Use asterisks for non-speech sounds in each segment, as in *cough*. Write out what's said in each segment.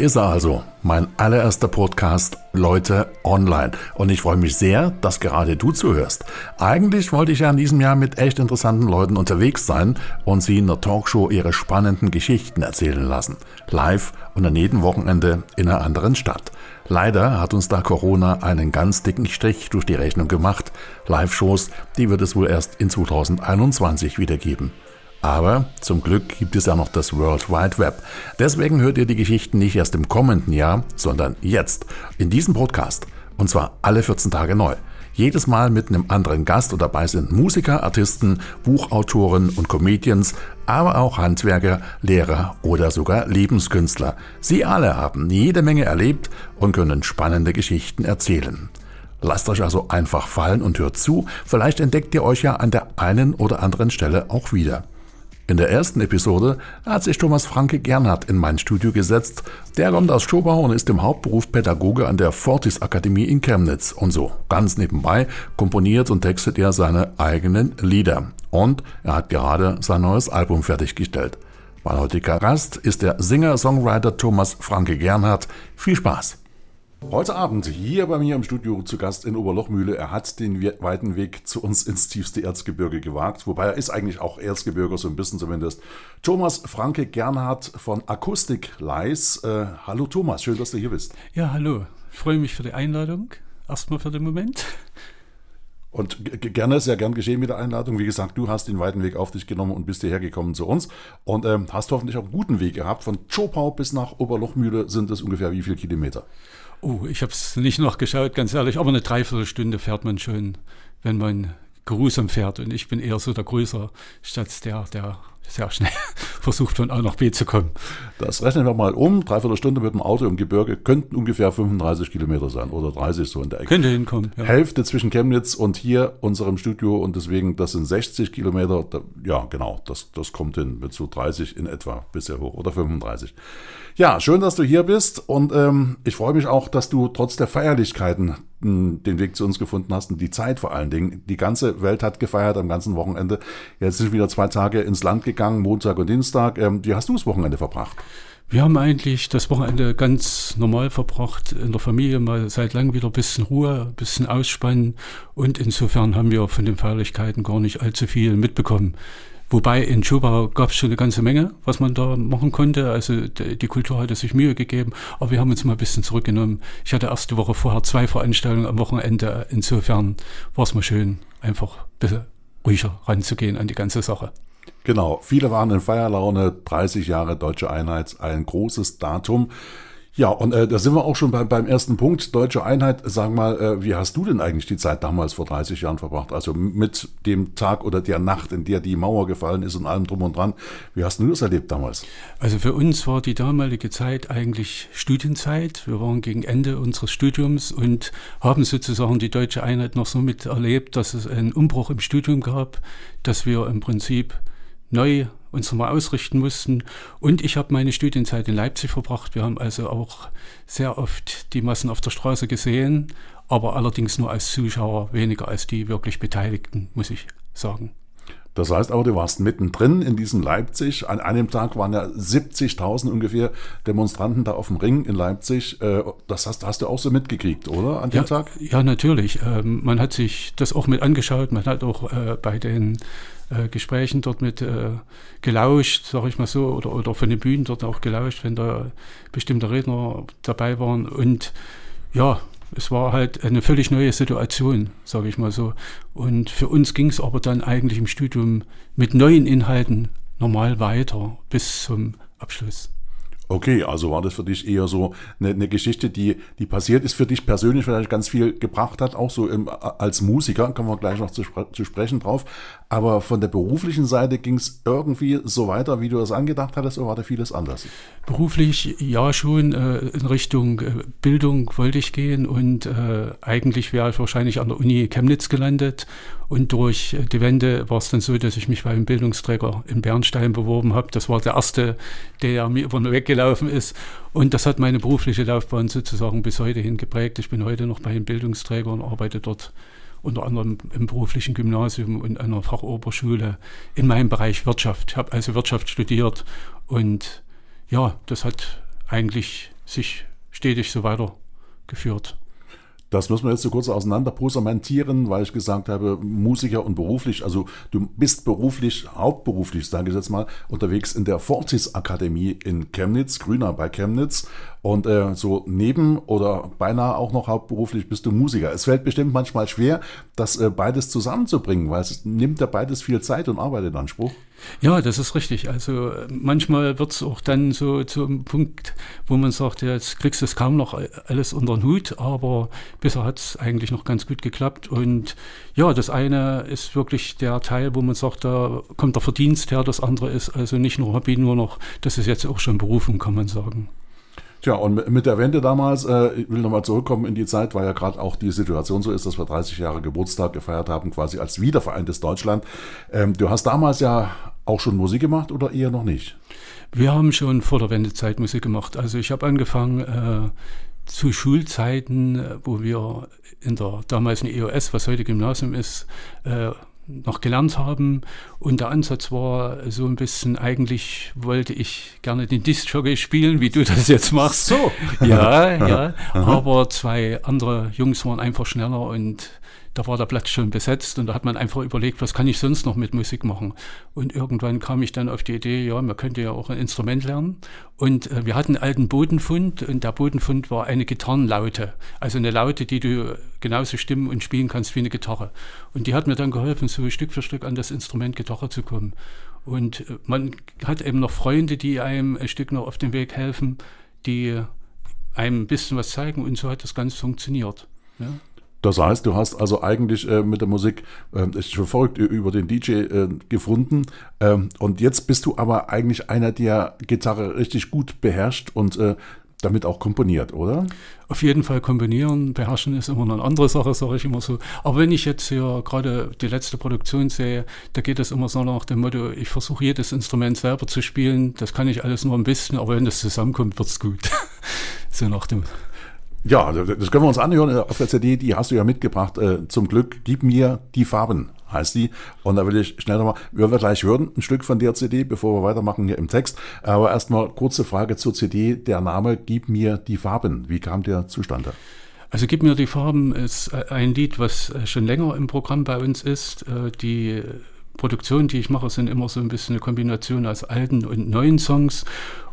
Ist er also, mein allererster Podcast Leute online. Und ich freue mich sehr, dass gerade du zuhörst. Eigentlich wollte ich ja in diesem Jahr mit echt interessanten Leuten unterwegs sein und sie in der Talkshow ihre spannenden Geschichten erzählen lassen. Live und an jedem Wochenende in einer anderen Stadt. Leider hat uns da Corona einen ganz dicken Strich durch die Rechnung gemacht. Live-Shows, die wird es wohl erst in 2021 wieder geben. Aber zum Glück gibt es ja noch das World Wide Web. Deswegen hört ihr die Geschichten nicht erst im kommenden Jahr, sondern jetzt, in diesem Podcast. Und zwar alle 14 Tage neu. Jedes Mal mit einem anderen Gast und dabei sind Musiker, Artisten, Buchautoren und Comedians, aber auch Handwerker, Lehrer oder sogar Lebenskünstler. Sie alle haben jede Menge erlebt und können spannende Geschichten erzählen. Lasst euch also einfach fallen und hört zu, vielleicht entdeckt ihr euch ja an der einen oder anderen Stelle auch wieder. In der ersten Episode hat sich Thomas Franke Gernhardt in mein Studio gesetzt. Der kommt aus Schobau und ist im Hauptberuf Pädagoge an der Fortis Akademie in Chemnitz. Und so, ganz nebenbei, komponiert und textet er seine eigenen Lieder. Und er hat gerade sein neues Album fertiggestellt. Mein heutiger Gast ist der Singer-Songwriter Thomas Franke Gernhardt. Viel Spaß! Heute Abend hier bei mir im Studio zu Gast in Oberlochmühle. Er hat den weiten Weg zu uns ins tiefste Erzgebirge gewagt, wobei er ist eigentlich auch Erzgebirger, so ein bisschen zumindest. Thomas Franke Gernhardt von Akustik Leis. Äh, hallo Thomas, schön, dass du hier bist. Ja, hallo. Ich freue mich für die Einladung. Erstmal für den Moment. Und gerne, sehr gern geschehen mit der Einladung. Wie gesagt, du hast den weiten Weg auf dich genommen und bist hierher gekommen zu uns. Und ähm, hast hoffentlich auch einen guten Weg gehabt. Von Chopau bis nach Oberlochmühle sind es ungefähr wie viele Kilometer? Oh, ich habe es nicht noch geschaut, ganz ehrlich, aber eine Dreiviertelstunde fährt man schon, wenn man geruhsam fährt. Und ich bin eher so der Größer, statt der, der sehr schnell *laughs* versucht von A nach B zu kommen. Das rechnen wir mal um. Dreiviertel Stunde mit dem Auto im Gebirge könnten ungefähr 35 Kilometer sein oder 30 so in der Ecke. Könnte hinkommen. Ja. Hälfte zwischen Chemnitz und hier unserem Studio und deswegen, das sind 60 Kilometer. Ja, genau, das, das kommt hin mit so 30 in etwa bisher hoch oder 35. Ja, schön, dass du hier bist und ähm, ich freue mich auch, dass du trotz der Feierlichkeiten hm, den Weg zu uns gefunden hast und die Zeit vor allen Dingen. Die ganze Welt hat gefeiert am ganzen Wochenende. Jetzt sind wieder zwei Tage ins Land gegangen, Montag und Dienstag. Ähm, wie hast du das Wochenende verbracht? Wir haben eigentlich das Wochenende ganz normal verbracht, in der Familie mal seit langem wieder ein bisschen Ruhe, ein bisschen Ausspannen und insofern haben wir von den Feierlichkeiten gar nicht allzu viel mitbekommen. Wobei in Schubau gab es schon eine ganze Menge, was man da machen konnte. Also die Kultur hatte sich Mühe gegeben, aber wir haben uns mal ein bisschen zurückgenommen. Ich hatte erst die Woche vorher zwei Veranstaltungen am Wochenende. Insofern war es mal schön, einfach ein bisschen ruhiger ranzugehen an die ganze Sache. Genau, viele waren in Feierlaune. 30 Jahre Deutsche Einheit, ein großes Datum. Ja, und äh, da sind wir auch schon bei, beim ersten Punkt, deutsche Einheit. Sag mal, äh, wie hast du denn eigentlich die Zeit damals vor 30 Jahren verbracht? Also mit dem Tag oder der Nacht, in der die Mauer gefallen ist und allem drum und dran. Wie hast du das erlebt damals? Also für uns war die damalige Zeit eigentlich Studienzeit. Wir waren gegen Ende unseres Studiums und haben sozusagen die deutsche Einheit noch so miterlebt, dass es einen Umbruch im Studium gab, dass wir im Prinzip neu uns nochmal ausrichten mussten. Und ich habe meine Studienzeit in Leipzig verbracht. Wir haben also auch sehr oft die Massen auf der Straße gesehen, aber allerdings nur als Zuschauer, weniger als die wirklich Beteiligten, muss ich sagen. Das heißt aber, du warst mittendrin in diesem Leipzig. An einem Tag waren ja 70.000 ungefähr Demonstranten da auf dem Ring in Leipzig. Äh, das hast, hast du auch so mitgekriegt, oder, an dem ja, Tag? Ja, natürlich. Ähm, man hat sich das auch mit angeschaut. Man hat auch äh, bei den äh, Gesprächen dort mit äh, gelauscht, sage ich mal so, oder, oder von den Bühnen dort auch gelauscht, wenn da bestimmte Redner dabei waren. Und ja, es war halt eine völlig neue Situation, sage ich mal so. Und für uns ging es aber dann eigentlich im Studium mit neuen Inhalten normal weiter bis zum Abschluss. Okay, also war das für dich eher so eine, eine, Geschichte, die, die passiert ist, für dich persönlich vielleicht ganz viel gebracht hat, auch so im, als Musiker, kommen wir gleich noch zu, zu sprechen drauf. Aber von der beruflichen Seite ging es irgendwie so weiter, wie du das angedacht hattest, oder war da vieles anders? Beruflich ja schon, äh, in Richtung äh, Bildung wollte ich gehen und äh, eigentlich wäre ich wahrscheinlich an der Uni Chemnitz gelandet. Und durch die Wende war es dann so, dass ich mich beim Bildungsträger in Bernstein beworben habe. Das war der erste, der mir über den Weg gelaufen ist. Und das hat meine berufliche Laufbahn sozusagen bis heute hin geprägt. Ich bin heute noch bei einem Bildungsträger und arbeite dort unter anderem im beruflichen Gymnasium und einer Fachoberschule in meinem Bereich Wirtschaft. Ich habe also Wirtschaft studiert und ja, das hat eigentlich sich stetig so weitergeführt. Das müssen wir jetzt so kurz auseinanderposamentieren, weil ich gesagt habe, Musiker und beruflich, also du bist beruflich, hauptberuflich, sage ich jetzt mal, unterwegs in der Fortis Akademie in Chemnitz, Grüner bei Chemnitz. Und äh, so neben oder beinahe auch noch hauptberuflich bist du Musiker. Es fällt bestimmt manchmal schwer, das äh, beides zusammenzubringen, weil es nimmt ja beides viel Zeit und Arbeit in Anspruch. Ja, das ist richtig. Also manchmal wird es auch dann so zum Punkt, wo man sagt, ja, jetzt kriegst du es kaum noch alles unter den Hut, aber bisher hat es eigentlich noch ganz gut geklappt. Und ja, das eine ist wirklich der Teil, wo man sagt, da kommt der Verdienst her, das andere ist also nicht nur Hobby, nur noch, das ist jetzt auch schon Berufung, kann man sagen. Tja, und mit der Wende damals, äh, ich will nochmal zurückkommen in die Zeit, weil ja gerade auch die Situation so ist, dass wir 30 Jahre Geburtstag gefeiert haben, quasi als wiedervereintes Deutschland. Ähm, du hast damals ja auch schon Musik gemacht oder eher noch nicht? Wir haben schon vor der Wendezeit Musik gemacht. Also ich habe angefangen äh, zu Schulzeiten, äh, wo wir in der damaligen EOS, was heute Gymnasium ist, äh, noch gelernt haben. Und der Ansatz war so ein bisschen, eigentlich wollte ich gerne den Disc-Jockey spielen, wie du das jetzt machst. So. Ja, *laughs* ja. Aber zwei andere Jungs waren einfach schneller und da war der Platz schon besetzt und da hat man einfach überlegt, was kann ich sonst noch mit Musik machen. Und irgendwann kam ich dann auf die Idee, ja, man könnte ja auch ein Instrument lernen. Und äh, wir hatten einen alten Bodenfund und der Bodenfund war eine Gitarrenlaute. Also eine Laute, die du genauso stimmen und spielen kannst wie eine Gitarre. Und die hat mir dann geholfen, so Stück für Stück an das Instrument Gitarre zu kommen. Und äh, man hat eben noch Freunde, die einem ein Stück noch auf dem Weg helfen, die einem ein bisschen was zeigen und so hat das Ganze funktioniert. Ja. Das heißt, du hast also eigentlich äh, mit der Musik äh, schon verrückt über den DJ äh, gefunden ähm, und jetzt bist du aber eigentlich einer, der Gitarre richtig gut beherrscht und äh, damit auch komponiert, oder? Auf jeden Fall komponieren, beherrschen ist immer noch eine andere Sache, sage ich immer so. Aber wenn ich jetzt hier gerade die letzte Produktion sehe, da geht es immer so nach dem Motto, ich versuche jedes Instrument selber zu spielen, das kann ich alles nur ein bisschen, aber wenn das zusammenkommt, wird es gut. *laughs* so nach dem ja, das können wir uns anhören auf der CD, die hast du ja mitgebracht. Äh, zum Glück, gib mir die Farben, heißt die. Und da will ich schnell nochmal, wir wir gleich hören, ein Stück von der CD, bevor wir weitermachen hier im Text. Aber erstmal kurze Frage zur CD. Der Name Gib mir die Farben. Wie kam der zustande? Also Gib mir die Farben ist ein Lied, was schon länger im Programm bei uns ist. Äh, die Produktionen, die ich mache, sind immer so ein bisschen eine Kombination aus alten und neuen Songs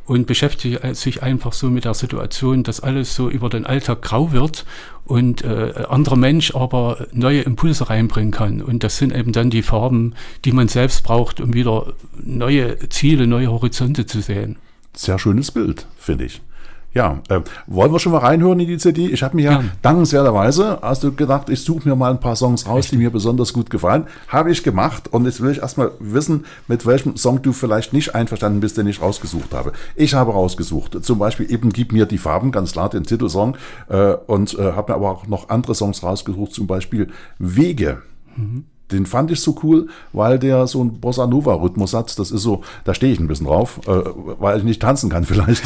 und beschäftigt sich einfach so mit der Situation, dass alles so über den Alltag grau wird und äh, anderer Mensch aber neue Impulse reinbringen kann. Und das sind eben dann die Farben, die man selbst braucht, um wieder neue Ziele, neue Horizonte zu sehen. Sehr schönes Bild, finde ich. Ja, äh, wollen wir schon mal reinhören in die CD? Ich habe mir ja, ja dankenswerterweise, hast du gedacht, ich suche mir mal ein paar Songs raus, Richtig. die mir besonders gut gefallen. Habe ich gemacht und jetzt will ich erstmal wissen, mit welchem Song du vielleicht nicht einverstanden bist, den ich rausgesucht habe. Ich habe rausgesucht, zum Beispiel eben Gib mir die Farben, ganz klar den Titelsong, äh, und äh, habe mir aber auch noch andere Songs rausgesucht, zum Beispiel Wege. Mhm den fand ich so cool, weil der so einen Bossa Nova Rhythmus hat. Das ist so, da stehe ich ein bisschen drauf, äh, weil ich nicht tanzen kann *laughs* vielleicht.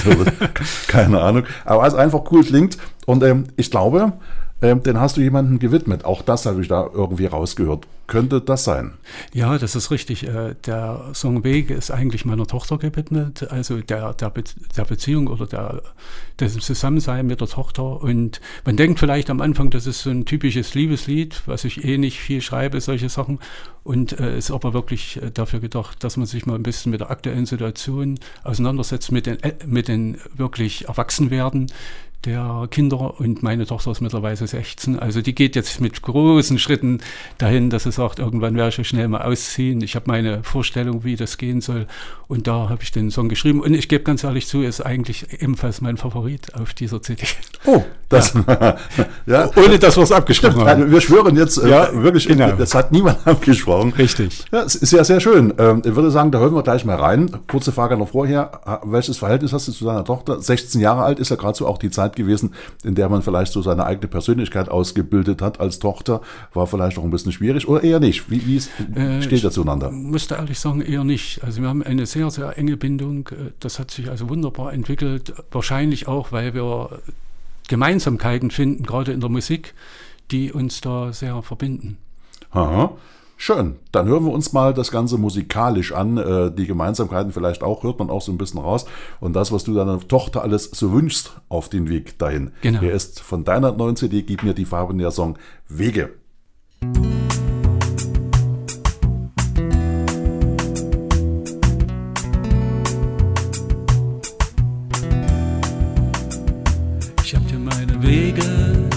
Keine Ahnung. Aber es einfach cool klingt. Und ähm, ich glaube, ähm, den hast du jemandem gewidmet. Auch das habe ich da irgendwie rausgehört. Könnte das sein? Ja, das ist richtig. Äh, der Song Weg ist eigentlich meiner Tochter gewidmet, also der, der, Be der Beziehung oder der, des Zusammensein mit der Tochter. Und man denkt vielleicht am Anfang, das ist so ein typisches Liebeslied, was ich eh nicht viel schreibe, solche Sachen. Und äh, ist aber wirklich äh, dafür gedacht, dass man sich mal ein bisschen mit der aktuellen Situation auseinandersetzt, mit den, äh, mit den wirklich Erwachsenwerden der Kinder und meine Tochter ist mittlerweile 16. Also die geht jetzt mit großen Schritten dahin, dass sie sagt, irgendwann werde ich schnell mal ausziehen. Ich habe meine Vorstellung, wie das gehen soll. Und da habe ich den Song geschrieben. Und ich gebe ganz ehrlich zu, ist eigentlich ebenfalls mein Favorit auf dieser CD. Oh, das, ja. ja. Ohne dass wir es abgesprochen haben. Wir schwören jetzt äh, ja, äh, wirklich, genau. das hat niemand *laughs* abgesprochen. Richtig. Ja, ist sehr, sehr schön. Ähm, ich würde sagen, da hören wir gleich mal rein. Kurze Frage noch vorher. Welches Verhältnis hast du zu deiner Tochter? 16 Jahre alt ist ja gerade so auch die Zeit gewesen, in der man vielleicht so seine eigene Persönlichkeit ausgebildet hat als Tochter. War vielleicht auch ein bisschen schwierig oder eher nicht? Wie, wie äh, steht ihr zueinander? Ich musste ehrlich sagen, eher nicht. Also wir haben eine sehr, sehr enge Bindung. Das hat sich also wunderbar entwickelt. Wahrscheinlich auch, weil wir Gemeinsamkeiten finden, gerade in der Musik, die uns da sehr verbinden. Aha. Schön, dann hören wir uns mal das Ganze musikalisch an. Äh, die Gemeinsamkeiten vielleicht auch, hört man auch so ein bisschen raus. Und das, was du deiner Tochter alles so wünschst auf den Weg dahin. Genau. Hier ist von deiner neuen CD, Gib mir die Farben der Song Wege. Ich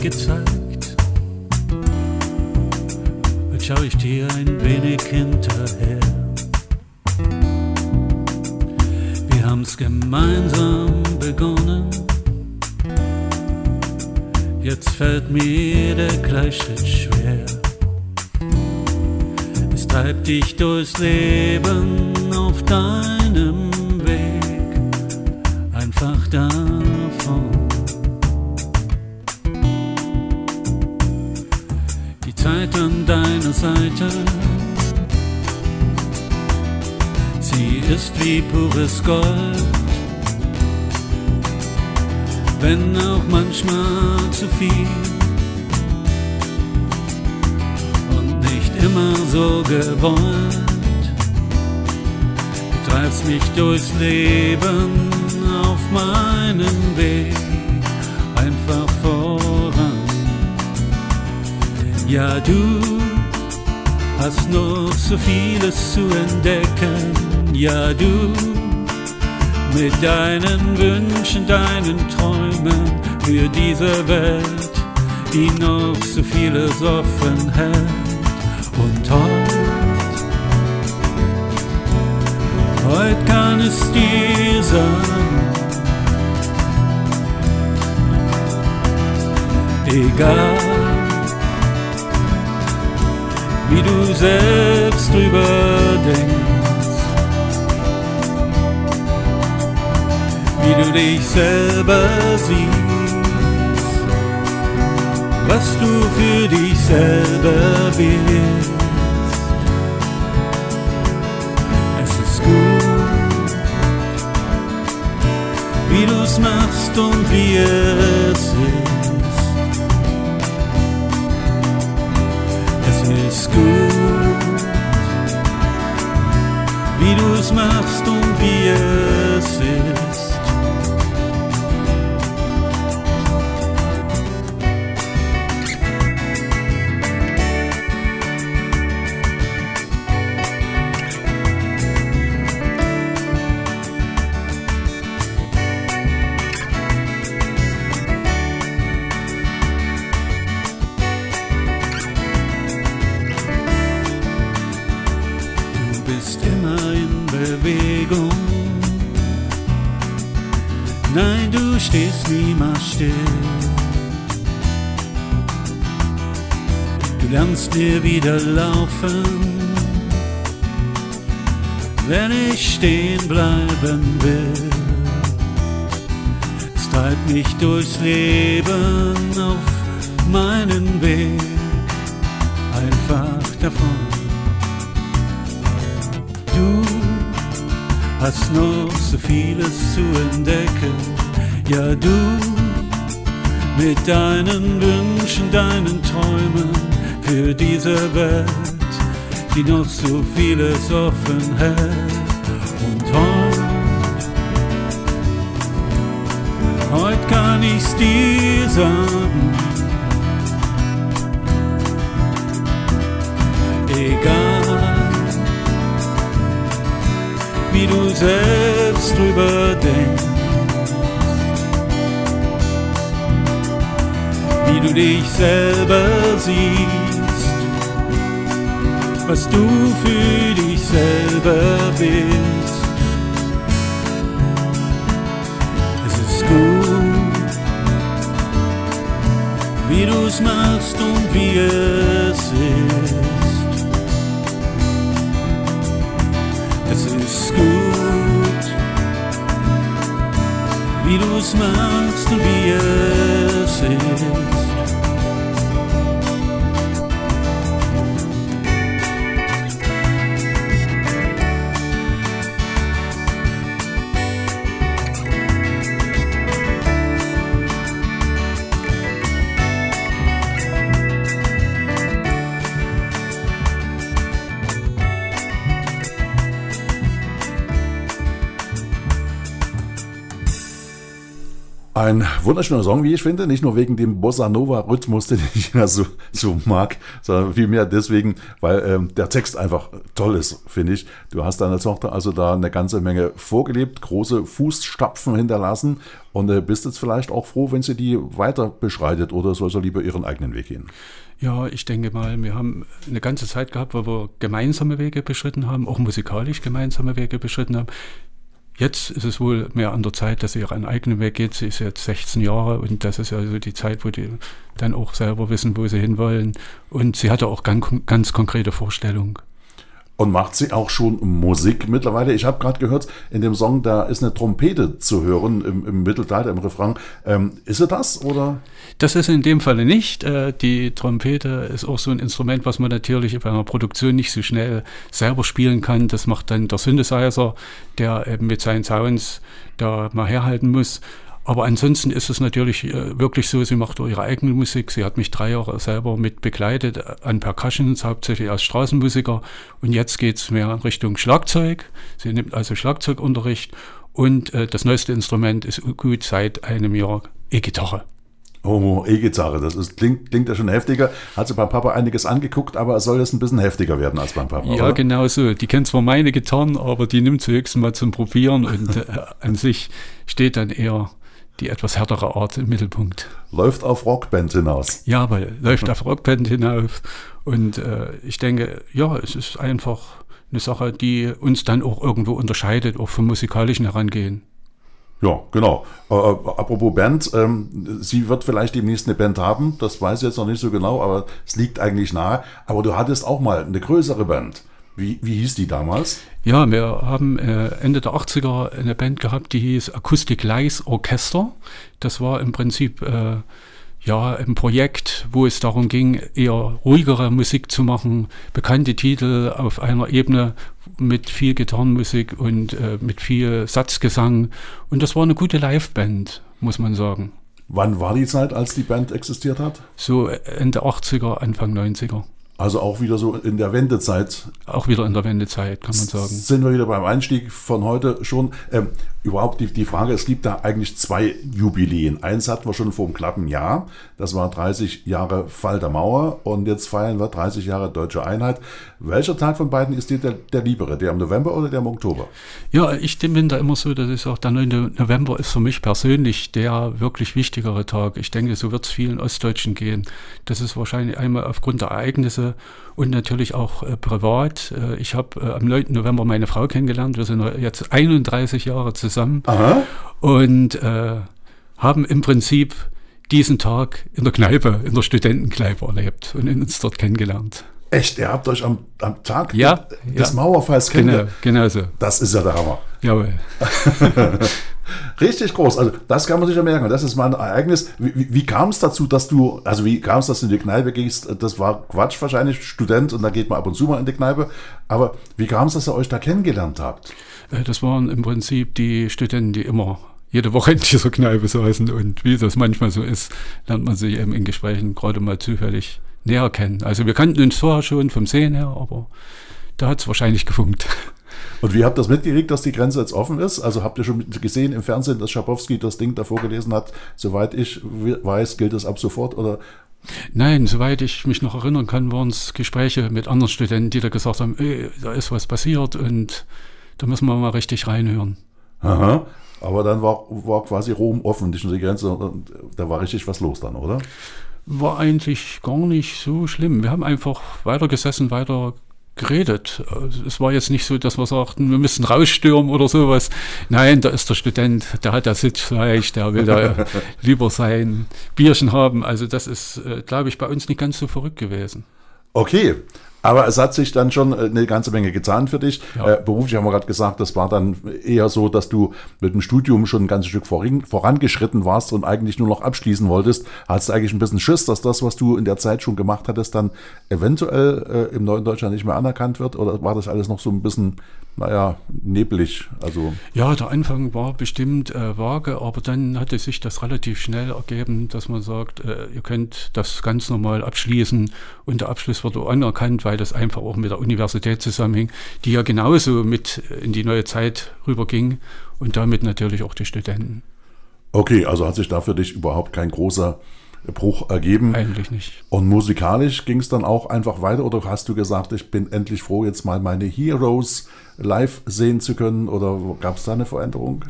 gezeigt schau ich dir ein wenig hinterher. Wir haben's gemeinsam begonnen. Jetzt fällt mir der Gleichschritt schwer. Es treibt dich durchs Leben auf deinem Weg, einfach davon. Zeit an deiner Seite. Sie ist wie pures Gold, wenn auch manchmal zu viel und nicht immer so gewollt. Du treibst mich durchs Leben auf meinem Weg einfach voran. Ja, du hast noch so vieles zu entdecken. Ja, du mit deinen Wünschen, deinen Träumen für diese Welt, die noch so vieles offen hält. Und heute, heute kann es dir sein, egal wie du selbst drüber denkst, wie du dich selber siehst, was du für dich selber willst. Es ist gut, wie du's machst und wie es ist. Gut, wie du es machst und wie es ist. Wieder laufen, wenn ich stehen bleiben will. Es treibt mich durchs Leben auf meinen Weg, einfach davon. Du hast noch so vieles zu entdecken ja, du mit deinen Wünschen, deinen Träumen für diese Welt, die noch so vieles offen hält. Und heute, heute kann ich's dir sagen. Egal, wie du selbst drüber denkst. wie du dich selber siehst, was du für dich selber bist. Es ist gut, wie du es machst und wie es ist. Es ist gut, wie du es machst und wie es ist. Ein wunderschöner Song, wie ich finde, nicht nur wegen dem Bossa Nova Rhythmus, *laughs* den ich ja so, so mag, sondern vielmehr deswegen, weil ähm, der Text einfach toll ist, finde ich. Du hast deiner Tochter also da eine ganze Menge vorgelebt, große Fußstapfen hinterlassen und äh, bist jetzt vielleicht auch froh, wenn sie die weiter beschreitet oder soll sie lieber ihren eigenen Weg gehen? Ja, ich denke mal, wir haben eine ganze Zeit gehabt, wo wir gemeinsame Wege beschritten haben, auch musikalisch gemeinsame Wege beschritten haben. Jetzt ist es wohl mehr an der Zeit, dass sie ihren eigenen Weg geht. Sie ist jetzt 16 Jahre und das ist also die Zeit, wo die dann auch selber wissen, wo sie hinwollen. Und sie hatte auch ganz, ganz konkrete Vorstellungen. Und macht sie auch schon Musik mittlerweile? Ich habe gerade gehört, in dem Song, da ist eine Trompete zu hören im, im Mittelteil, im Refrain. Ähm, ist sie das oder? Das ist in dem Falle nicht. Äh, die Trompete ist auch so ein Instrument, was man natürlich bei einer Produktion nicht so schnell selber spielen kann. Das macht dann der Synthesizer, der eben mit seinen Sounds da mal herhalten muss. Aber ansonsten ist es natürlich äh, wirklich so, sie macht ihre eigene Musik. Sie hat mich drei Jahre selber mit begleitet äh, an Percussions, hauptsächlich als Straßenmusiker. Und jetzt geht es mehr in Richtung Schlagzeug. Sie nimmt also Schlagzeugunterricht. Und äh, das neueste Instrument ist gut seit einem Jahr E-Gitarre. Oh, E-Gitarre, das ist, klingt, klingt ja schon heftiger. Hat sie beim Papa einiges angeguckt, aber soll es ein bisschen heftiger werden als beim Papa? Ja, oder? genau so. Die kennt zwar meine Gitarren, aber die nimmt sie höchstens mal zum Probieren und äh, an sich steht dann eher die etwas härtere Art im Mittelpunkt. Läuft auf Rockband hinaus. Ja, weil läuft auf Rockband hinaus. Und äh, ich denke, ja, es ist einfach eine Sache, die uns dann auch irgendwo unterscheidet, auch vom musikalischen Herangehen. Ja, genau. Äh, äh, apropos Band, ähm, sie wird vielleicht demnächst eine Band haben, das weiß ich jetzt noch nicht so genau, aber es liegt eigentlich nahe. Aber du hattest auch mal eine größere Band. Wie, wie hieß die damals? Ja, wir haben äh, Ende der 80er eine Band gehabt, die hieß Acoustic Lies Orchester. Das war im Prinzip äh, ja ein Projekt, wo es darum ging, eher ruhigere Musik zu machen, bekannte Titel auf einer Ebene mit viel Gitarrenmusik und äh, mit viel Satzgesang. Und das war eine gute Liveband, muss man sagen. Wann war die Zeit, als die Band existiert hat? So Ende 80er, Anfang 90er. Also auch wieder so in der Wendezeit. Auch wieder in der Wendezeit, kann man sagen. Sind wir wieder beim Einstieg von heute schon. Ähm, überhaupt die, die Frage, es gibt da eigentlich zwei Jubiläen. Eins hatten wir schon vor einem knappen Jahr. Das war 30 Jahre Fall der Mauer und jetzt feiern wir 30 Jahre Deutsche Einheit. Welcher Tag von beiden ist dir der, der liebere? Der im November oder der im Oktober? Ja, ich bin da immer so, dass ich sage, der 9. November ist für mich persönlich der wirklich wichtigere Tag. Ich denke, so wird es vielen Ostdeutschen gehen. Das ist wahrscheinlich einmal aufgrund der Ereignisse und natürlich auch äh, privat. Äh, ich habe äh, am 9. November meine Frau kennengelernt. Wir sind jetzt 31 Jahre zusammen Aha. und äh, haben im Prinzip diesen Tag in der Kneipe, in der Studentenkneipe erlebt und uns dort kennengelernt. Echt, ihr habt euch am, am Tag ja, des ja. Mauerfalls kennengelernt? Genau, genau so. Das ist ja der Hammer. Jawohl. *laughs* Richtig groß. Also das kann man sich ja merken. Das ist mal ein Ereignis. Wie, wie, wie kam es dazu, dass du, also wie kam es, dass du in die Kneipe gehst? Das war Quatsch wahrscheinlich, Student und da geht man ab und zu mal in die Kneipe. Aber wie kam es, dass ihr euch da kennengelernt habt? Äh, das waren im Prinzip die Studenten, die immer jede Woche in dieser Kneipe saßen und wie das manchmal so ist, lernt man sich eben in Gesprächen gerade mal zufällig näher kennen. Also wir kannten uns vorher schon vom Sehen her, aber da hat es wahrscheinlich gefunkt. *laughs* Und wie habt ihr das mitgekriegt, dass die Grenze jetzt offen ist? Also habt ihr schon gesehen im Fernsehen, dass Schabowski das Ding davor gelesen hat? Soweit ich weiß, gilt das ab sofort oder Nein, soweit ich mich noch erinnern kann, waren es Gespräche mit anderen Studenten, die da gesagt haben, ey, da ist was passiert und da müssen wir mal richtig reinhören. Aha. Aber dann war, war quasi Rom offen, nicht nur die Grenze, da war richtig was los dann, oder? War eigentlich gar nicht so schlimm. Wir haben einfach weiter gesessen, weiter geredet. Es war jetzt nicht so, dass wir sagten, wir müssen rausstürmen oder sowas. Nein, da ist der Student, der hat das Sitzfleisch, der will da *laughs* lieber sein Bierchen haben. Also das ist, äh, glaube ich, bei uns nicht ganz so verrückt gewesen. Okay, aber es hat sich dann schon äh, eine ganze Menge getan für dich. Ja. Äh, beruflich haben wir gerade gesagt, das war dann eher so, dass du mit dem Studium schon ein ganzes Stück vorangeschritten warst und eigentlich nur noch abschließen wolltest. Hattest du eigentlich ein bisschen Schiss, dass das, was du in der Zeit schon gemacht hattest, dann eventuell äh, im neuen Deutschland nicht mehr anerkannt wird? Oder war das alles noch so ein bisschen naja, neblig. Also. Ja, der Anfang war bestimmt äh, vage, aber dann hatte sich das relativ schnell ergeben, dass man sagt, äh, ihr könnt das ganz normal abschließen und der Abschluss wird anerkannt, weil das einfach auch mit der Universität zusammenhing, die ja genauso mit in die neue Zeit rüberging und damit natürlich auch die Studenten. Okay, also hat sich da für dich überhaupt kein großer Bruch ergeben. Eigentlich nicht. Und musikalisch ging es dann auch einfach weiter oder hast du gesagt, ich bin endlich froh, jetzt mal meine Heroes live sehen zu können oder gab es da eine Veränderung?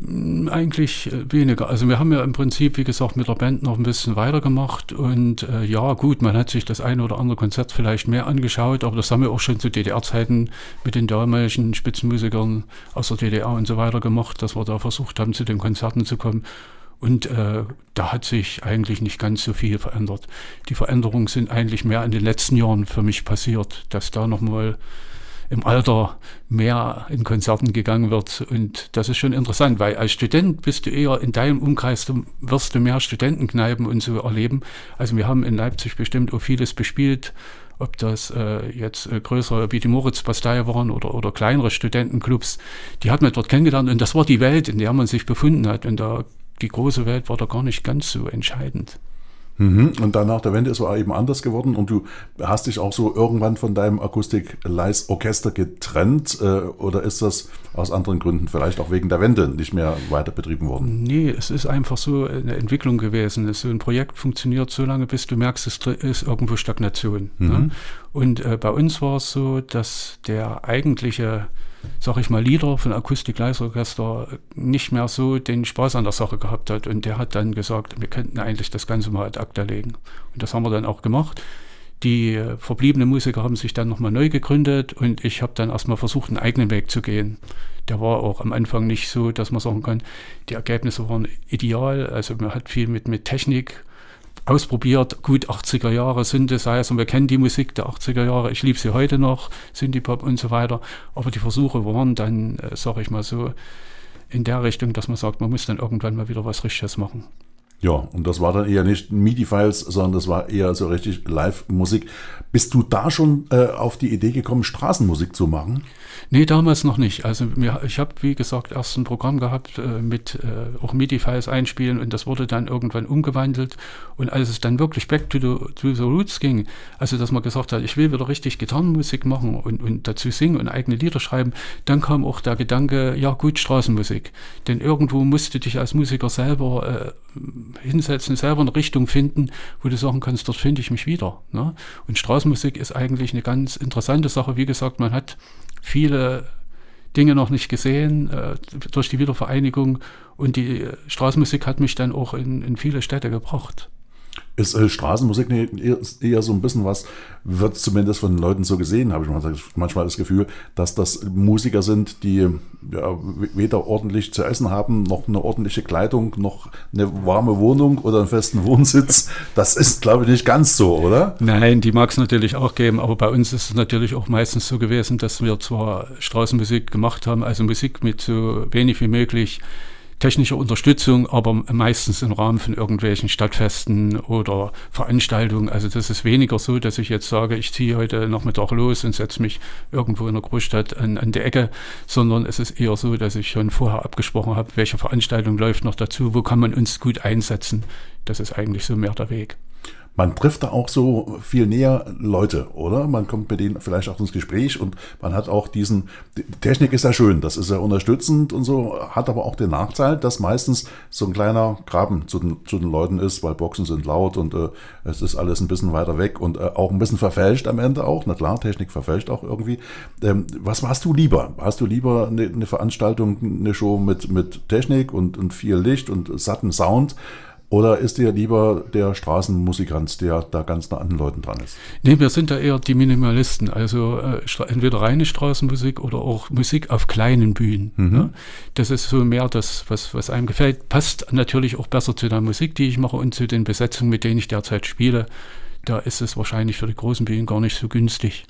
Eigentlich äh, weniger. Also wir haben ja im Prinzip, wie gesagt, mit der Band noch ein bisschen weitergemacht und äh, ja gut, man hat sich das eine oder andere Konzert vielleicht mehr angeschaut, aber das haben wir auch schon zu DDR-Zeiten mit den damaligen Spitzenmusikern aus der DDR und so weiter gemacht, dass wir da versucht haben, zu den Konzerten zu kommen. Und äh, da hat sich eigentlich nicht ganz so viel verändert. Die Veränderungen sind eigentlich mehr in den letzten Jahren für mich passiert, dass da nochmal im Alter mehr in Konzerten gegangen wird. Und das ist schon interessant, weil als Student bist du eher in deinem Umkreis, du wirst du mehr Studentenkneipen und so erleben. Also wir haben in Leipzig bestimmt auch vieles bespielt, ob das äh, jetzt äh, größere wie die Moritz-Bastei waren oder, oder kleinere Studentenclubs. Die hat man dort kennengelernt und das war die Welt, in der man sich befunden hat. Und da, die große Welt war da gar nicht ganz so entscheidend. Mhm. Und dann nach der Wende ist es eben anders geworden und du hast dich auch so irgendwann von deinem Akustik-Leis-Orchester getrennt äh, oder ist das aus anderen Gründen, vielleicht auch wegen der Wende, nicht mehr weiter betrieben worden? Nee, es ist einfach so eine Entwicklung gewesen. So ein Projekt funktioniert so lange, bis du merkst, es ist irgendwo Stagnation. Ne? Mhm. Ne? Und äh, bei uns war es so, dass der eigentliche sag ich mal, Lieder von Akustik-Leisorchester nicht mehr so den Spaß an der Sache gehabt hat. Und der hat dann gesagt, wir könnten eigentlich das Ganze mal ad acta legen. Und das haben wir dann auch gemacht. Die äh, verbliebenen Musiker haben sich dann nochmal neu gegründet und ich habe dann erstmal versucht, einen eigenen Weg zu gehen. Der war auch am Anfang nicht so, dass man sagen kann, die Ergebnisse waren ideal. Also man hat viel mit, mit Technik ausprobiert, gut 80er Jahre Synthesizer, wir kennen die Musik der 80er Jahre, ich liebe sie heute noch, Synthie-Pop und so weiter, aber die Versuche waren dann, äh, sage ich mal so, in der Richtung, dass man sagt, man muss dann irgendwann mal wieder was Richtiges machen. Ja, und das war dann eher nicht MIDI-Files, sondern das war eher so richtig Live-Musik. Bist du da schon äh, auf die Idee gekommen, Straßenmusik zu machen? Nee, damals noch nicht. Also mir, ich habe, wie gesagt, erst ein Programm gehabt äh, mit äh, auch MIDI-Files einspielen und das wurde dann irgendwann umgewandelt. Und als es dann wirklich back to the, to the roots ging, also dass man gesagt hat, ich will wieder richtig Gitarrenmusik machen und, und dazu singen und eigene Lieder schreiben, dann kam auch der Gedanke, ja gut, Straßenmusik. Denn irgendwo musst du dich als Musiker selber äh, hinsetzen, selber eine Richtung finden, wo du sagen kannst, dort finde ich mich wieder. Ne? Und Straßenmusik ist eigentlich eine ganz interessante Sache. Wie gesagt, man hat viele Dinge noch nicht gesehen äh, durch die Wiedervereinigung und die Straßenmusik hat mich dann auch in, in viele Städte gebracht. Ist äh, Straßenmusik eher, eher, so ein bisschen was, wird zumindest von Leuten so gesehen, habe ich manchmal das Gefühl, dass das Musiker sind, die ja, weder ordentlich zu essen haben, noch eine ordentliche Kleidung, noch eine warme Wohnung oder einen festen Wohnsitz. Das ist, glaube ich, nicht ganz so, oder? Nein, die mag es natürlich auch geben, aber bei uns ist es natürlich auch meistens so gewesen, dass wir zwar Straßenmusik gemacht haben, also Musik mit so wenig wie möglich technische Unterstützung, aber meistens im Rahmen von irgendwelchen Stadtfesten oder Veranstaltungen. Also das ist weniger so, dass ich jetzt sage, ich ziehe heute Nachmittag los und setze mich irgendwo in der Großstadt an, an die Ecke, sondern es ist eher so, dass ich schon vorher abgesprochen habe, welche Veranstaltung läuft noch dazu, wo kann man uns gut einsetzen. Das ist eigentlich so mehr der Weg man trifft da auch so viel näher Leute, oder? Man kommt mit denen vielleicht auch ins Gespräch und man hat auch diesen, die Technik ist ja schön, das ist ja unterstützend und so, hat aber auch den Nachteil, dass meistens so ein kleiner Graben zu den, zu den Leuten ist, weil Boxen sind laut und äh, es ist alles ein bisschen weiter weg und äh, auch ein bisschen verfälscht am Ende auch. Na klar, Technik verfälscht auch irgendwie. Ähm, was warst du lieber? Hast du lieber eine, eine Veranstaltung, eine Show mit, mit Technik und, und viel Licht und satten Sound? Oder ist dir lieber der Straßenmusikant, der da ganz nah an den Leuten dran ist? Nee, wir sind da eher die Minimalisten. Also äh, entweder reine Straßenmusik oder auch Musik auf kleinen Bühnen. Mhm. Ne? Das ist so mehr das, was, was einem gefällt. Passt natürlich auch besser zu der Musik, die ich mache und zu den Besetzungen, mit denen ich derzeit spiele. Da ist es wahrscheinlich für die großen Bühnen gar nicht so günstig.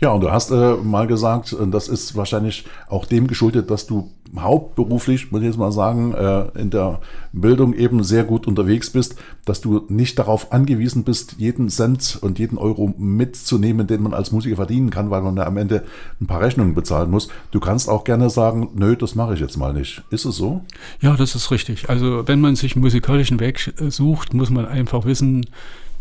Ja, und du hast äh, mal gesagt, äh, das ist wahrscheinlich auch dem geschuldet, dass du hauptberuflich, muss ich jetzt mal sagen, äh, in der Bildung eben sehr gut unterwegs bist, dass du nicht darauf angewiesen bist, jeden Cent und jeden Euro mitzunehmen, den man als Musiker verdienen kann, weil man ja am Ende ein paar Rechnungen bezahlen muss. Du kannst auch gerne sagen, nö, das mache ich jetzt mal nicht. Ist es so? Ja, das ist richtig. Also wenn man sich musikalischen Weg sucht, muss man einfach wissen,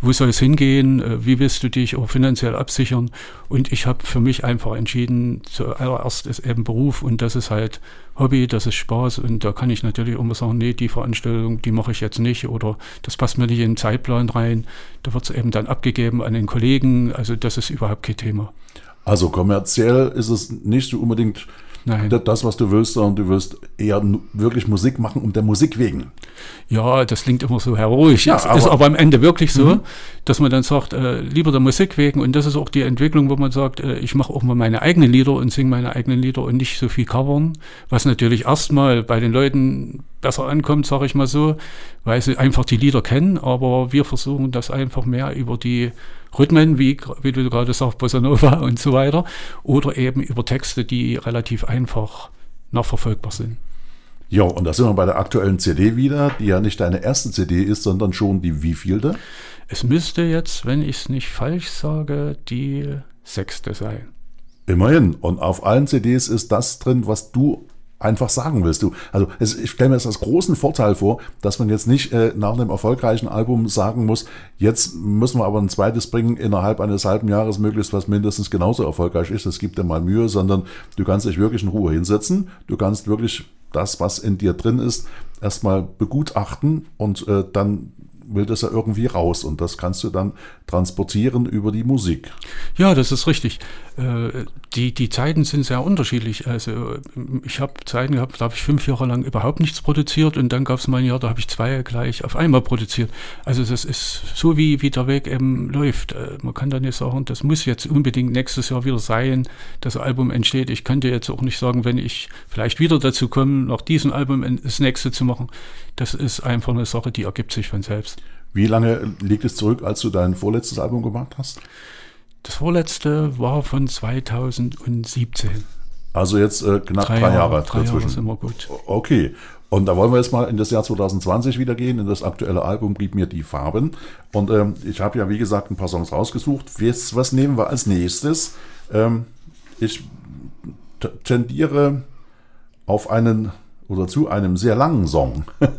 wo soll es hingehen, äh, wie willst du dich auch finanziell absichern. Und ich habe für mich einfach entschieden, zuallererst ist eben Beruf und das ist halt Hobby, das ist Spaß und da kann ich natürlich immer sagen, nee, die Veranstaltung, die mache ich jetzt nicht oder das passt mir nicht in den Zeitplan rein. Da wird es eben dann abgegeben an den Kollegen, also das ist überhaupt kein Thema. Also kommerziell ist es nicht so unbedingt Nein. das, was du willst, sondern du wirst eher wirklich Musik machen um der Musik wegen. Ja, das klingt immer so heroisch. Ja, aber, ist aber am Ende wirklich so, mhm. dass man dann sagt, äh, lieber der Musik wegen. Und das ist auch die Entwicklung, wo man sagt, äh, ich mache auch mal meine eigenen Lieder und singe meine eigenen Lieder und nicht so viel covern. Was natürlich erstmal bei den Leuten besser ankommt, sage ich mal so, weil sie einfach die Lieder kennen. Aber wir versuchen das einfach mehr über die Rhythmen, wie, wie du gerade sagst, Bossa Nova *laughs* und so weiter, oder eben über Texte, die relativ einfach nachverfolgbar sind. Ja, und da sind wir bei der aktuellen CD wieder, die ja nicht deine erste CD ist, sondern schon die wievielte? Es müsste jetzt, wenn ich es nicht falsch sage, die sechste sein. Immerhin. Und auf allen CDs ist das drin, was du einfach sagen willst. Du, also es, ich stelle mir das als großen Vorteil vor, dass man jetzt nicht äh, nach einem erfolgreichen Album sagen muss, jetzt müssen wir aber ein zweites bringen innerhalb eines halben Jahres möglichst, was mindestens genauso erfolgreich ist. Es gibt dir mal Mühe, sondern du kannst dich wirklich in Ruhe hinsetzen. Du kannst wirklich das, was in dir drin ist, erstmal begutachten und äh, dann will das ja irgendwie raus und das kannst du dann transportieren über die Musik. Ja, das ist richtig. Äh, die, die Zeiten sind sehr unterschiedlich. Also ich habe Zeiten gehabt, da habe ich fünf Jahre lang überhaupt nichts produziert und dann gab es mal ein Jahr, da habe ich zwei gleich auf einmal produziert. Also das ist so, wie, wie der Weg eben läuft. Äh, man kann da nicht sagen, das muss jetzt unbedingt nächstes Jahr wieder sein, das Album entsteht. Ich könnte jetzt auch nicht sagen, wenn ich vielleicht wieder dazu komme, nach diesem Album das nächste zu machen. Das ist einfach eine Sache, die ergibt sich von selbst. Wie lange liegt es zurück, als du dein vorletztes Album gemacht hast? Das vorletzte war von 2017. Also jetzt äh, knapp drei, drei Jahre, drei dazwischen. Jahre ist immer gut. Okay. Und da wollen wir jetzt mal in das Jahr 2020 wieder gehen, in das aktuelle Album Gib mir die Farben. Und ähm, ich habe ja, wie gesagt, ein paar Songs rausgesucht. Was, was nehmen wir als nächstes? Ähm, ich tendiere auf einen oder zu einem sehr langen Song. *laughs*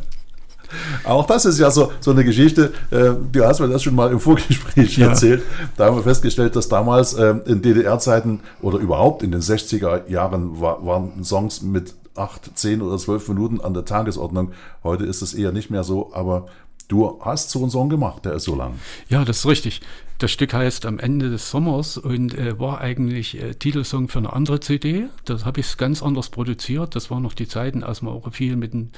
Auch das ist ja so, so eine Geschichte, äh, du hast mir das schon mal im Vorgespräch *laughs* ja. erzählt. Da haben wir festgestellt, dass damals äh, in DDR-Zeiten oder überhaupt in den 60er Jahren war, waren Songs mit 8, 10 oder 12 Minuten an der Tagesordnung. Heute ist es eher nicht mehr so, aber Du hast so einen Song gemacht, der ist so lang. Ja, das ist richtig. Das Stück heißt Am Ende des Sommers und äh, war eigentlich äh, Titelsong für eine andere CD. Das habe ich ganz anders produziert. Das waren noch die Zeiten, als man auch viel mit dem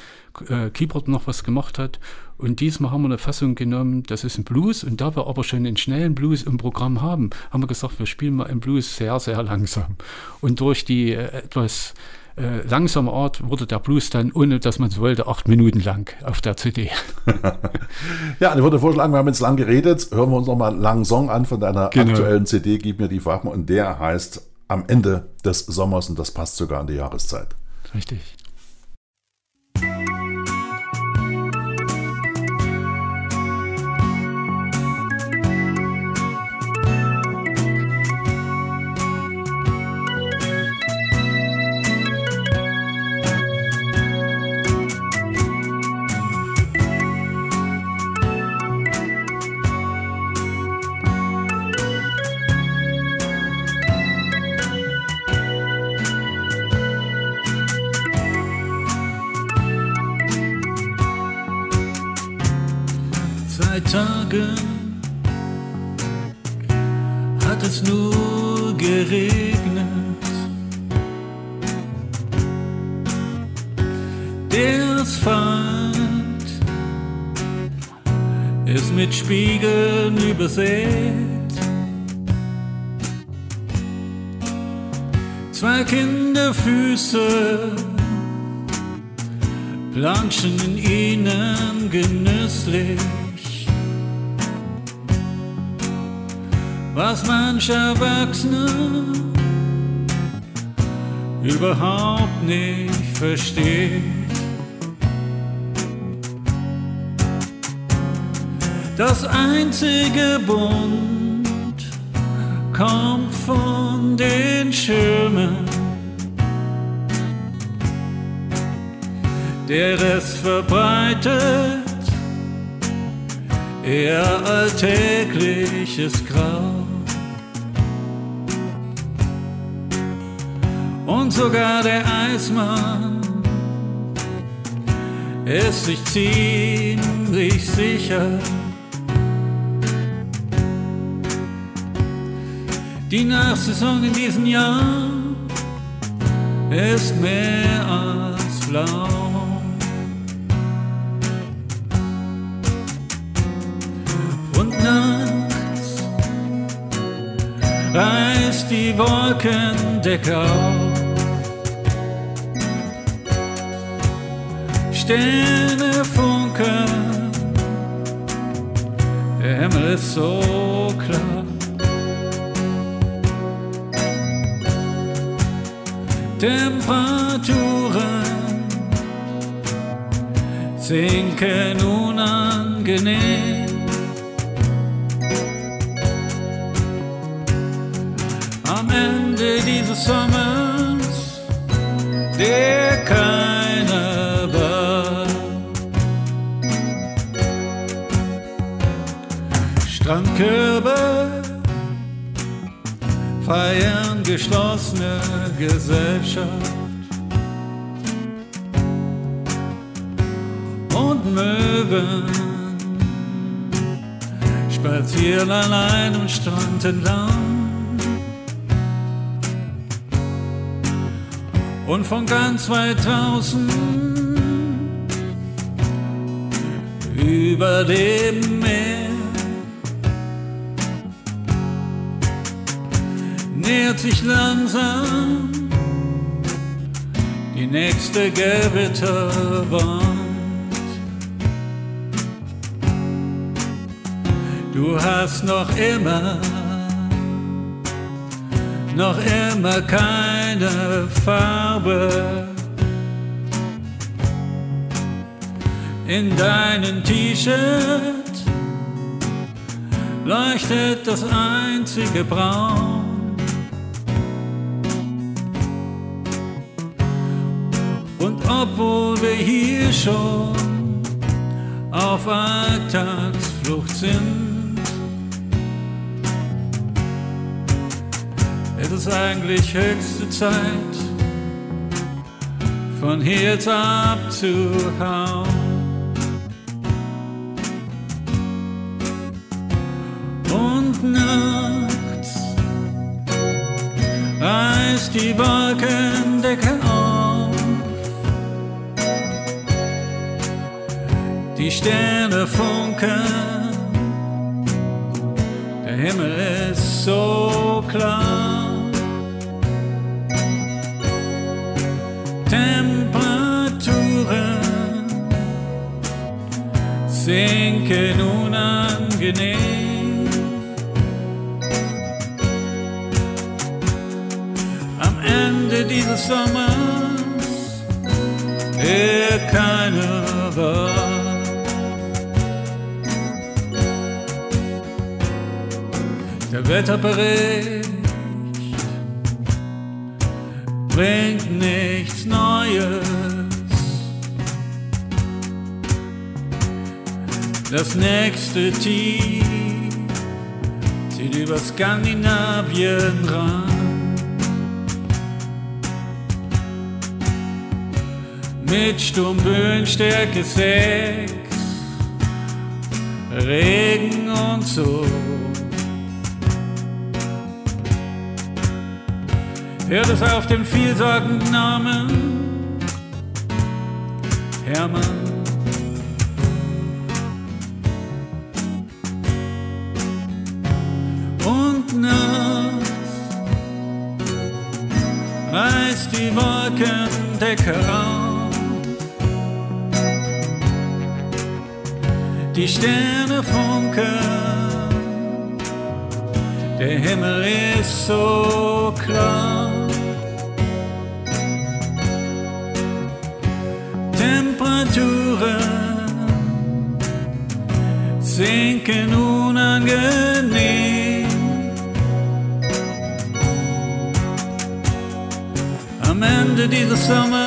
äh, Keyboard noch was gemacht hat. Und diesmal haben wir eine Fassung genommen, das ist ein Blues. Und da wir aber schon einen schnellen Blues im Programm haben, haben wir gesagt, wir spielen mal einen Blues sehr, sehr langsam. Und durch die äh, etwas äh, langsamer Art wurde der Blues dann, ohne dass man es wollte, acht Minuten lang auf der CD. *laughs* ja, ich würde vorschlagen, wir haben jetzt lang geredet, hören wir uns nochmal einen langen Song an von deiner genau. aktuellen CD, Gib mir die Farben, und der heißt Am Ende des Sommers und das passt sogar an die Jahreszeit. Richtig. Tagen hat es nur geregnet. Der Asphalt ist mit Spiegeln übersät. Zwei Kinderfüße planschen in ihnen genüsslich. Was manch Erwachsene überhaupt nicht versteht. Das einzige Bund kommt von den Schirmen. Der Rest verbreitet eher alltägliches Grau. Und sogar der Eismann ist sich ziemlich sicher. Die Nachsaison in diesem Jahr ist mehr als flau. reißt die Wolkendecke auf. Sterne funkeln, der Himmel ist so klar. Temperaturen sinken unangenehm. dieses Sommers, geschlossene Gesellschaft. Und Möwen spazieren allein am Strand entlang. und von ganz weit draußen über dem nähert sich langsam die nächste Gewitterwand. Du hast noch immer noch immer keine Farbe. In deinem T-Shirt leuchtet das einzige Braun. Obwohl wir hier schon auf Alltagsflucht sind, Es ist eigentlich höchste Zeit, von hier jetzt abzuhauen. Und nachts reißt die Wolkendecke Die Sterne funkeln, der Himmel ist so klar. sinken unangenehm. Am Ende dieses Sommers, der keiner war. Wetterbericht bringt nichts Neues. Das nächste Tief zieht über Skandinavien ran. Mit Sturmböenstärke 6, Regen und so. Hört es auf den vielsagenden Namen Hermann die Wolkendecke auf. Die Sterne funkeln, der Himmel ist so klar. Temperaturen sinken unangenehm. Ende dieses Sommers,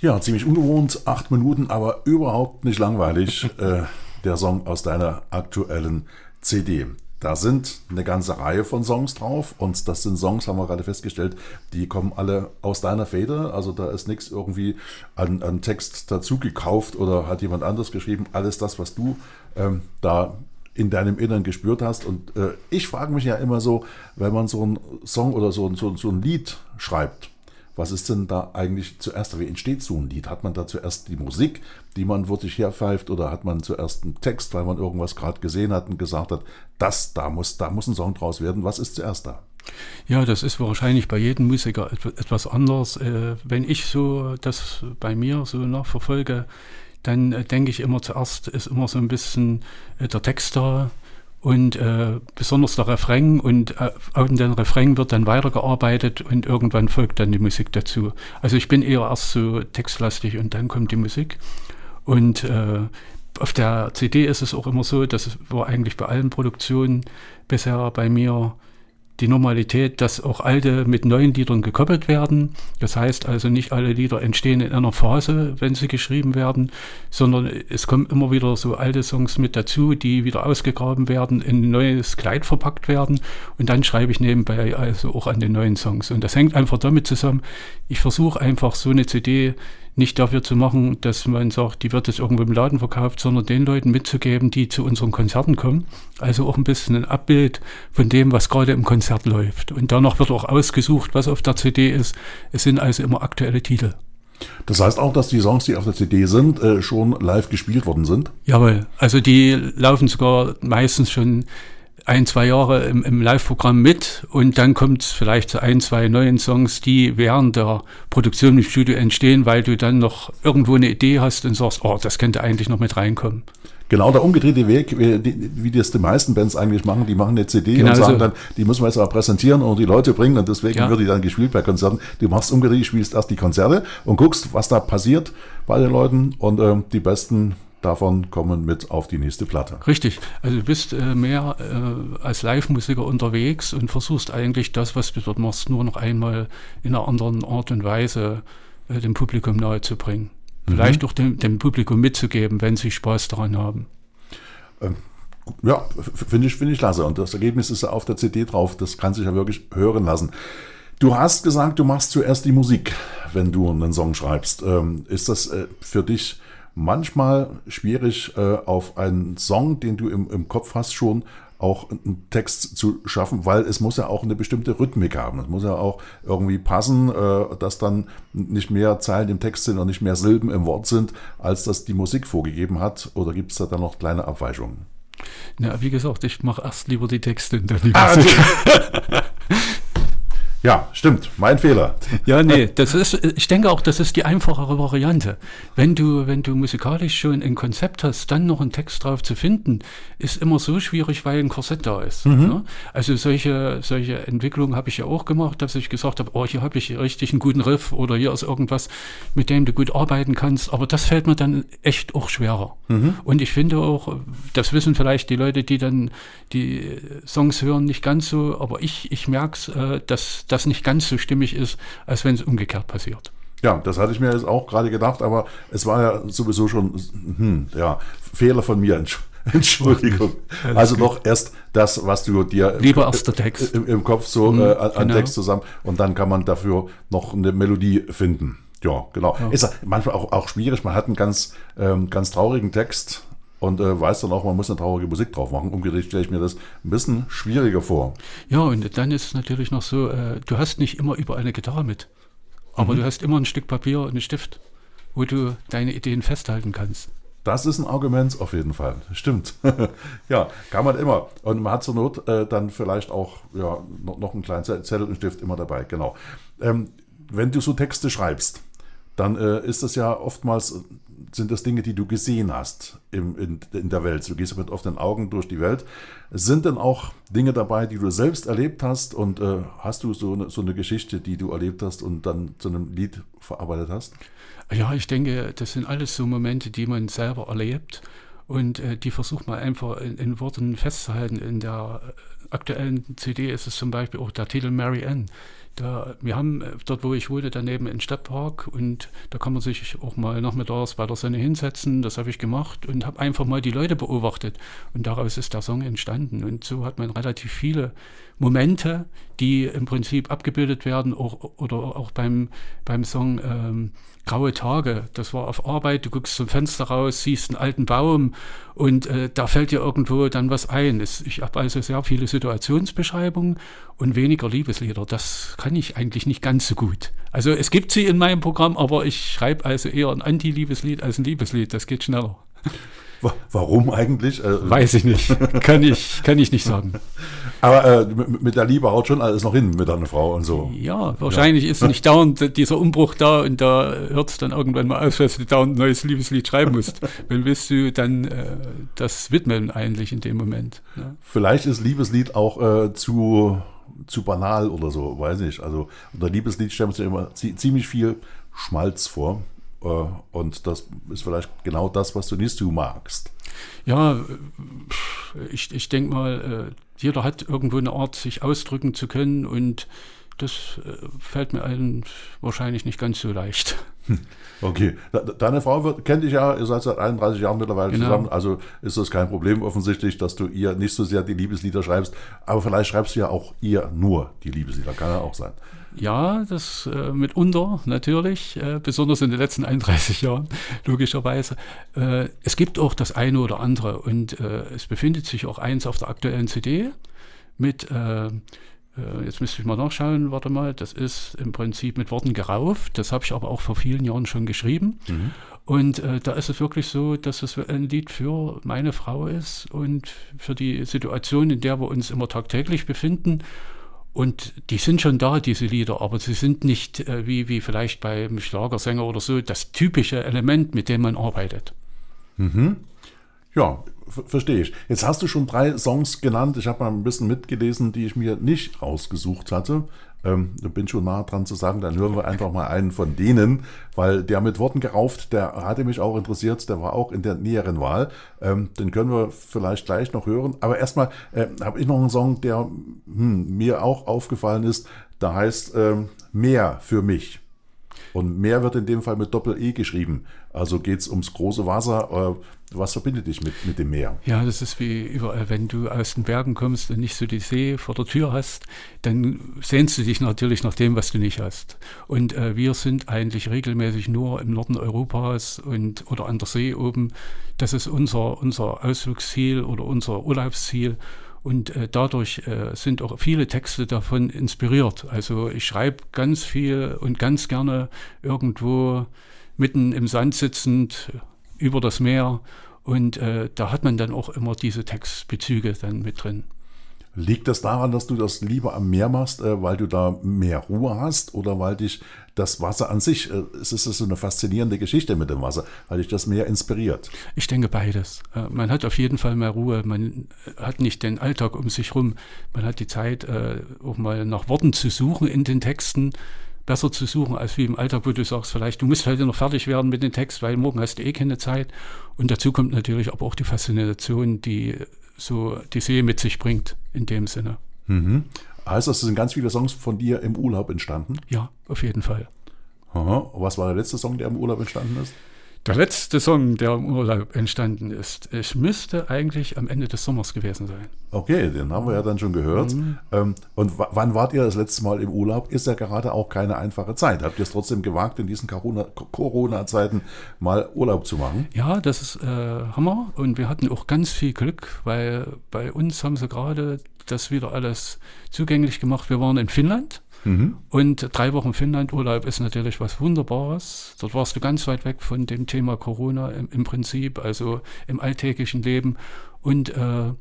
Ja, ziemlich ungewohnt, acht Minuten, aber überhaupt nicht langweilig. *laughs* äh, der Song aus deiner aktuellen CD. Da sind eine ganze Reihe von Songs drauf und das sind Songs, haben wir gerade festgestellt, die kommen alle aus deiner Feder. Also da ist nichts irgendwie an, an Text dazu gekauft oder hat jemand anders geschrieben. Alles das, was du ähm, da in deinem Innern gespürt hast. Und äh, ich frage mich ja immer so, wenn man so einen Song oder so, so, so ein Lied schreibt, was ist denn da eigentlich zuerst? Wie entsteht so ein Lied? Hat man da zuerst die Musik, die man wirklich herpfeift, oder hat man zuerst einen Text, weil man irgendwas gerade gesehen hat und gesagt hat, das, da muss, da muss ein Song draus werden. Was ist zuerst da? Ja, das ist wahrscheinlich bei jedem Musiker etwas anders. Äh, wenn ich so das bei mir so nachverfolge, dann äh, denke ich immer zuerst ist immer so ein bisschen äh, der Text da und äh, besonders der Refrain und äh, an den Refrain wird dann weitergearbeitet und irgendwann folgt dann die Musik dazu. Also ich bin eher erst so textlastig und dann kommt die Musik. Und äh, auf der CD ist es auch immer so, das war eigentlich bei allen Produktionen bisher bei mir die Normalität, dass auch alte mit neuen Liedern gekoppelt werden. Das heißt also nicht alle Lieder entstehen in einer Phase, wenn sie geschrieben werden, sondern es kommen immer wieder so alte Songs mit dazu, die wieder ausgegraben werden, in ein neues Kleid verpackt werden und dann schreibe ich nebenbei also auch an den neuen Songs. Und das hängt einfach damit zusammen, ich versuche einfach so eine CD nicht dafür zu machen, dass man sagt, die wird jetzt irgendwo im Laden verkauft, sondern den Leuten mitzugeben, die zu unseren Konzerten kommen. Also auch ein bisschen ein Abbild von dem, was gerade im Konzert läuft. Und danach wird auch ausgesucht, was auf der CD ist. Es sind also immer aktuelle Titel. Das heißt auch, dass die Songs, die auf der CD sind, äh, schon live gespielt worden sind? Jawohl. Also die laufen sogar meistens schon ein, zwei Jahre im, im Live-Programm mit und dann kommt es vielleicht zu ein, zwei neuen Songs, die während der Produktion im Studio entstehen, weil du dann noch irgendwo eine Idee hast und sagst, oh, das könnte eigentlich noch mit reinkommen. Genau der umgedrehte Weg, wie, das die meisten Bands eigentlich machen. Die machen eine CD genau und sagen so. dann, die müssen wir jetzt aber präsentieren und die Leute bringen und deswegen ja. wird die dann gespielt bei Konzerten. Du machst umgedreht, spielst erst die Konzerte und guckst, was da passiert bei den Leuten und äh, die besten davon kommen mit auf die nächste Platte. Richtig. Also du bist äh, mehr äh, als Live-Musiker unterwegs und versuchst eigentlich das, was du dort machst, nur noch einmal in einer anderen Art und Weise äh, dem Publikum nahezubringen. Mhm. Vielleicht auch dem, dem, Publikum mitzugeben, wenn sie Spaß daran haben. Ähm, ja, finde ich, find ich klasse. Und das Ergebnis ist ja auf der CD drauf. Das kann sich ja wirklich hören lassen. Du hast gesagt, du machst zuerst die Musik, wenn du einen Song schreibst. Ähm, ist das für dich manchmal schwierig, äh, auf einen Song, den du im, im Kopf hast, schon auch einen Text zu schaffen, weil es muss ja auch eine bestimmte Rhythmik haben. Es muss ja auch irgendwie passen, äh, dass dann nicht mehr Zeilen im Text sind und nicht mehr Silben im Wort sind, als das die Musik vorgegeben hat. Oder gibt es da dann noch kleine Abweichungen? Na, wie gesagt, ich mache erst lieber die Texte und dann die ah, Musik. *laughs* Ja, stimmt. Mein Fehler. Ja, nee, das ist, ich denke auch, das ist die einfachere Variante. Wenn du, wenn du musikalisch schon ein Konzept hast, dann noch einen Text drauf zu finden, ist immer so schwierig, weil ein Korsett da ist. Mhm. Ne? Also solche, solche Entwicklungen habe ich ja auch gemacht, dass ich gesagt habe, oh, hier habe ich richtig einen guten Riff oder hier ist irgendwas, mit dem du gut arbeiten kannst. Aber das fällt mir dann echt auch schwerer. Mhm. Und ich finde auch, das wissen vielleicht die Leute, die dann die Songs hören, nicht ganz so, aber ich, ich merke es, äh, dass das nicht ganz so stimmig ist, als wenn es umgekehrt passiert. Ja, das hatte ich mir jetzt auch gerade gedacht, aber es war ja sowieso schon, hm, ja, Fehler von mir. *laughs* Entschuldigung. Also doch erst das, was du dir Lieber erst der Text. Im, im Kopf so mhm, äh, an genau. Text zusammen und dann kann man dafür noch eine Melodie finden. Ja, genau. Ja. Ist manchmal auch, auch schwierig. Man hat einen ganz, ähm, ganz traurigen Text und äh, weiß dann auch, man muss eine traurige Musik drauf machen. Umgedreht stelle ich mir das ein bisschen schwieriger vor. Ja, und dann ist es natürlich noch so, äh, du hast nicht immer über eine Gitarre mit, aber mhm. du hast immer ein Stück Papier und einen Stift, wo du deine Ideen festhalten kannst. Das ist ein Argument auf jeden Fall. Stimmt. *laughs* ja, kann man immer. Und man hat zur Not äh, dann vielleicht auch ja, noch, noch einen kleinen Zettel und Stift immer dabei. Genau. Ähm, wenn du so Texte schreibst, dann äh, ist das ja oftmals sind das Dinge, die du gesehen hast im, in, in der Welt. Du gehst mit offenen Augen durch die Welt. Sind denn auch Dinge dabei, die du selbst erlebt hast und äh, hast du so eine, so eine Geschichte, die du erlebt hast und dann zu einem Lied verarbeitet hast? Ja, ich denke, das sind alles so Momente, die man selber erlebt und äh, die versucht man einfach in, in, Worten festzuhalten. In der äh, aktuellen CD ist es zum Beispiel auch der Titel Mary Ann Da, wir haben äh, dort, wo ich wohne, daneben einen Stadtpark und da kann man sich auch mal nachmittags bei der Sonne hinsetzen. Das habe ich gemacht und habe einfach mal die Leute beobachtet. Und daraus ist der Song entstanden. Und so hat man relativ viele Momente, die im Prinzip abgebildet werden, auch, oder auch beim, beim Song ähm, Graue Tage. Das war auf Arbeit, du guckst zum Fenster raus, siehst einen alten Baum und äh, da fällt dir irgendwo dann was ein. Ich habe also sehr viele Situationsbeschreibungen und weniger Liebeslieder. Das kann ich eigentlich nicht ganz so gut. Also es gibt sie in meinem Programm, aber ich schreibe also eher ein Anti-Liebeslied als ein Liebeslied. Das geht schneller. Warum eigentlich? Äh, Weiß ich nicht. kann, ich, kann ich nicht sagen. *laughs* Aber äh, mit der Liebe haut schon alles noch hin mit deiner Frau und so. Ja, wahrscheinlich ja. ist nicht dauernd dieser Umbruch da und da hört es dann irgendwann mal aus, dass du dauernd ein neues Liebeslied schreiben musst. *laughs* Wenn willst du dann äh, das widmen eigentlich in dem Moment. Ne? Vielleicht ist Liebeslied auch äh, zu, zu banal oder so, weiß ich. Also unter Liebeslied stellen wir uns ja immer ziemlich viel Schmalz vor. Äh, und das ist vielleicht genau das, was du nicht du magst. Ja, ich, ich denke mal, äh, jeder hat irgendwo eine Art, sich ausdrücken zu können und das äh, fällt mir allen wahrscheinlich nicht ganz so leicht. Hm. Okay, deine Frau wird, kennt dich ja, ihr seid seit 31 Jahren mittlerweile genau. zusammen, also ist das kein Problem offensichtlich, dass du ihr nicht so sehr die Liebeslieder schreibst, aber vielleicht schreibst du ja auch ihr nur die Liebeslieder, kann ja auch sein. Ja, das äh, mitunter natürlich, äh, besonders in den letzten 31 Jahren, *laughs* logischerweise. Äh, es gibt auch das eine oder andere und äh, es befindet sich auch eins auf der aktuellen CD mit, äh, äh, jetzt müsste ich mal nachschauen, warte mal, das ist im Prinzip mit Worten gerauft, das habe ich aber auch vor vielen Jahren schon geschrieben. Mhm. Und da ist es wirklich so, dass es ein Lied für meine Frau ist und für die Situation, in der wir uns immer tagtäglich befinden. Und die sind schon da, diese Lieder, aber sie sind nicht äh, wie, wie vielleicht beim Schlagersänger oder so das typische Element, mit dem man arbeitet. Mhm. Ja, verstehe ich. Jetzt hast du schon drei Songs genannt. Ich habe mal ein bisschen mitgelesen, die ich mir nicht rausgesucht hatte. Ähm, bin schon nah dran zu sagen, dann hören wir einfach mal einen von denen, weil der mit Worten gerauft, der hatte mich auch interessiert, der war auch in der näheren Wahl. Ähm, den können wir vielleicht gleich noch hören. Aber erstmal äh, habe ich noch einen Song, der hm, mir auch aufgefallen ist. Da heißt ähm, Mehr für mich. Und mehr wird in dem Fall mit Doppel-E geschrieben. Also geht es ums große Wasser. Äh, was verbindet dich mit, mit dem Meer? Ja, das ist wie überall, wenn du aus den Bergen kommst und nicht so die See vor der Tür hast, dann sehnst du dich natürlich nach dem, was du nicht hast. Und äh, wir sind eigentlich regelmäßig nur im Norden Europas und oder an der See oben. Das ist unser, unser Ausflugsziel oder unser Urlaubsziel. Und äh, dadurch äh, sind auch viele Texte davon inspiriert. Also ich schreibe ganz viel und ganz gerne irgendwo mitten im Sand sitzend über das Meer. Und äh, da hat man dann auch immer diese Textbezüge dann mit drin. Liegt das daran, dass du das lieber am Meer machst, äh, weil du da mehr Ruhe hast oder weil dich das Wasser an sich, äh, es ist so eine faszinierende Geschichte mit dem Wasser, weil dich das Meer inspiriert? Ich denke beides. Äh, man hat auf jeden Fall mehr Ruhe, man hat nicht den Alltag um sich rum, man hat die Zeit, auch mal nach Worten zu suchen in den Texten, besser zu suchen, als wie im Alltag, wo du sagst, vielleicht, du musst heute noch fertig werden mit dem Text, weil morgen hast du eh keine Zeit. Und dazu kommt natürlich aber auch die Faszination, die so die See mit sich bringt, in dem Sinne. Mhm. Heißt das, es sind ganz viele Songs von dir im Urlaub entstanden? Ja, auf jeden Fall. Aha. Was war der letzte Song, der im Urlaub entstanden ist? Der letzte Song, der im Urlaub entstanden ist, es müsste eigentlich am Ende des Sommers gewesen sein. Okay, den haben wir ja dann schon gehört. Mhm. Ähm, und wann wart ihr das letzte Mal im Urlaub? Ist ja gerade auch keine einfache Zeit. Habt ihr es trotzdem gewagt, in diesen Corona-Zeiten mal Urlaub zu machen? Ja, das ist äh, Hammer. Und wir hatten auch ganz viel Glück, weil bei uns haben sie gerade das wieder alles zugänglich gemacht. Wir waren in Finnland Mhm. Und drei Wochen Finnland-Urlaub ist natürlich was Wunderbares. Dort warst du ganz weit weg von dem Thema Corona im, im Prinzip, also im alltäglichen Leben. Und äh,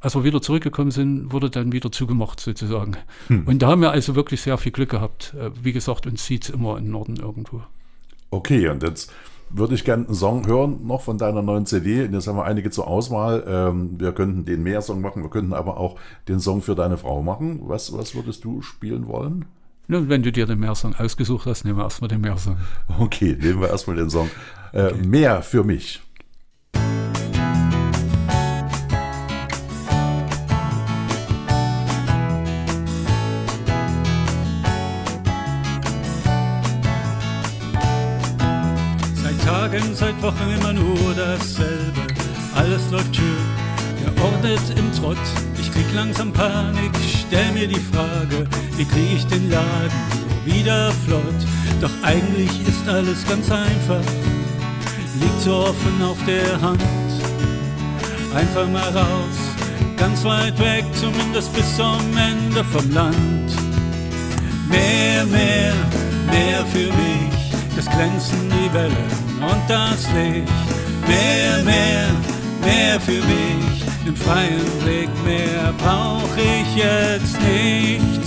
als wir wieder zurückgekommen sind, wurde dann wieder zugemacht sozusagen. Hm. Und da haben wir also wirklich sehr viel Glück gehabt. Äh, wie gesagt, uns sieht es immer im Norden irgendwo. Okay, und jetzt würde ich gerne einen Song hören, noch von deiner neuen CD. Und jetzt haben wir einige zur Auswahl. Ähm, wir könnten den Mehr-Song machen, wir könnten aber auch den Song für deine Frau machen. Was, was würdest du spielen wollen? Nun, wenn du dir den Meersong ausgesucht hast, nehmen wir erstmal den Meersong. Okay, nehmen wir erstmal den Song. Äh, okay. Mehr für mich. Sagen seit Wochen immer nur dasselbe. Alles läuft schön, geordnet im Trott. Ich krieg langsam Panik, stell mir die Frage, wie krieg ich den Laden wieder flott? Doch eigentlich ist alles ganz einfach, liegt so offen auf der Hand. Einfach mal raus, ganz weit weg, zumindest bis zum Ende vom Land. Mehr, mehr, mehr für mich, das glänzen die Wellen und das Licht. Mehr, mehr, mehr für mich, den freien Blick, mehr brauch ich jetzt nicht.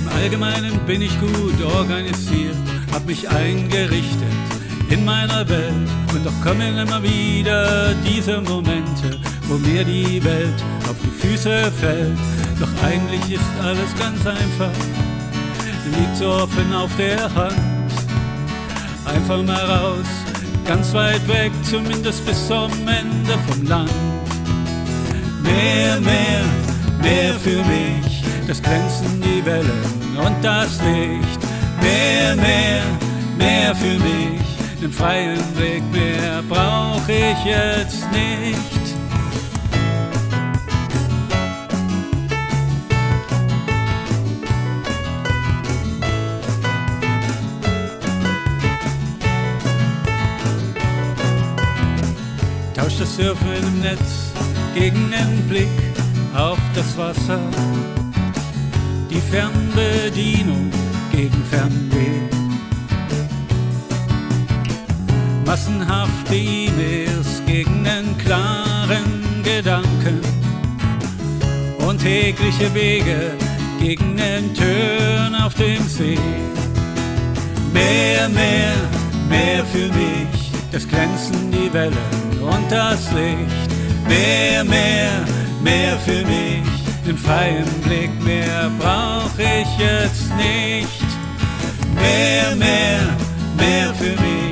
Im Allgemeinen bin ich gut organisiert, hab mich eingerichtet in meiner Welt. Und doch kommen immer wieder diese Momente, wo mir die Welt auf die Füße fällt. Doch eigentlich ist alles ganz einfach, liegt so offen auf der Hand. Einfach mal raus, ganz weit weg, zumindest bis zum Ende vom Land. Mehr, mehr, mehr für mich, das glänzen die Wellen und das Licht. Mehr, mehr, mehr für mich, den freien Weg, mehr brauch ich jetzt nicht. Tausch das Surfen im Netz gegen den Blick auf das Wasser. Die Fernbedienung gegen Fernweh. Massenhafte E-Mails gegen den klaren Gedanken. Und tägliche Wege gegen den Turn auf dem See. Mehr, mehr, mehr für mich, das glänzen die Wellen und das Licht. Mehr, mehr, mehr für mich, den freien Blick, mehr brauch ich jetzt nicht. Mehr, mehr, mehr für mich,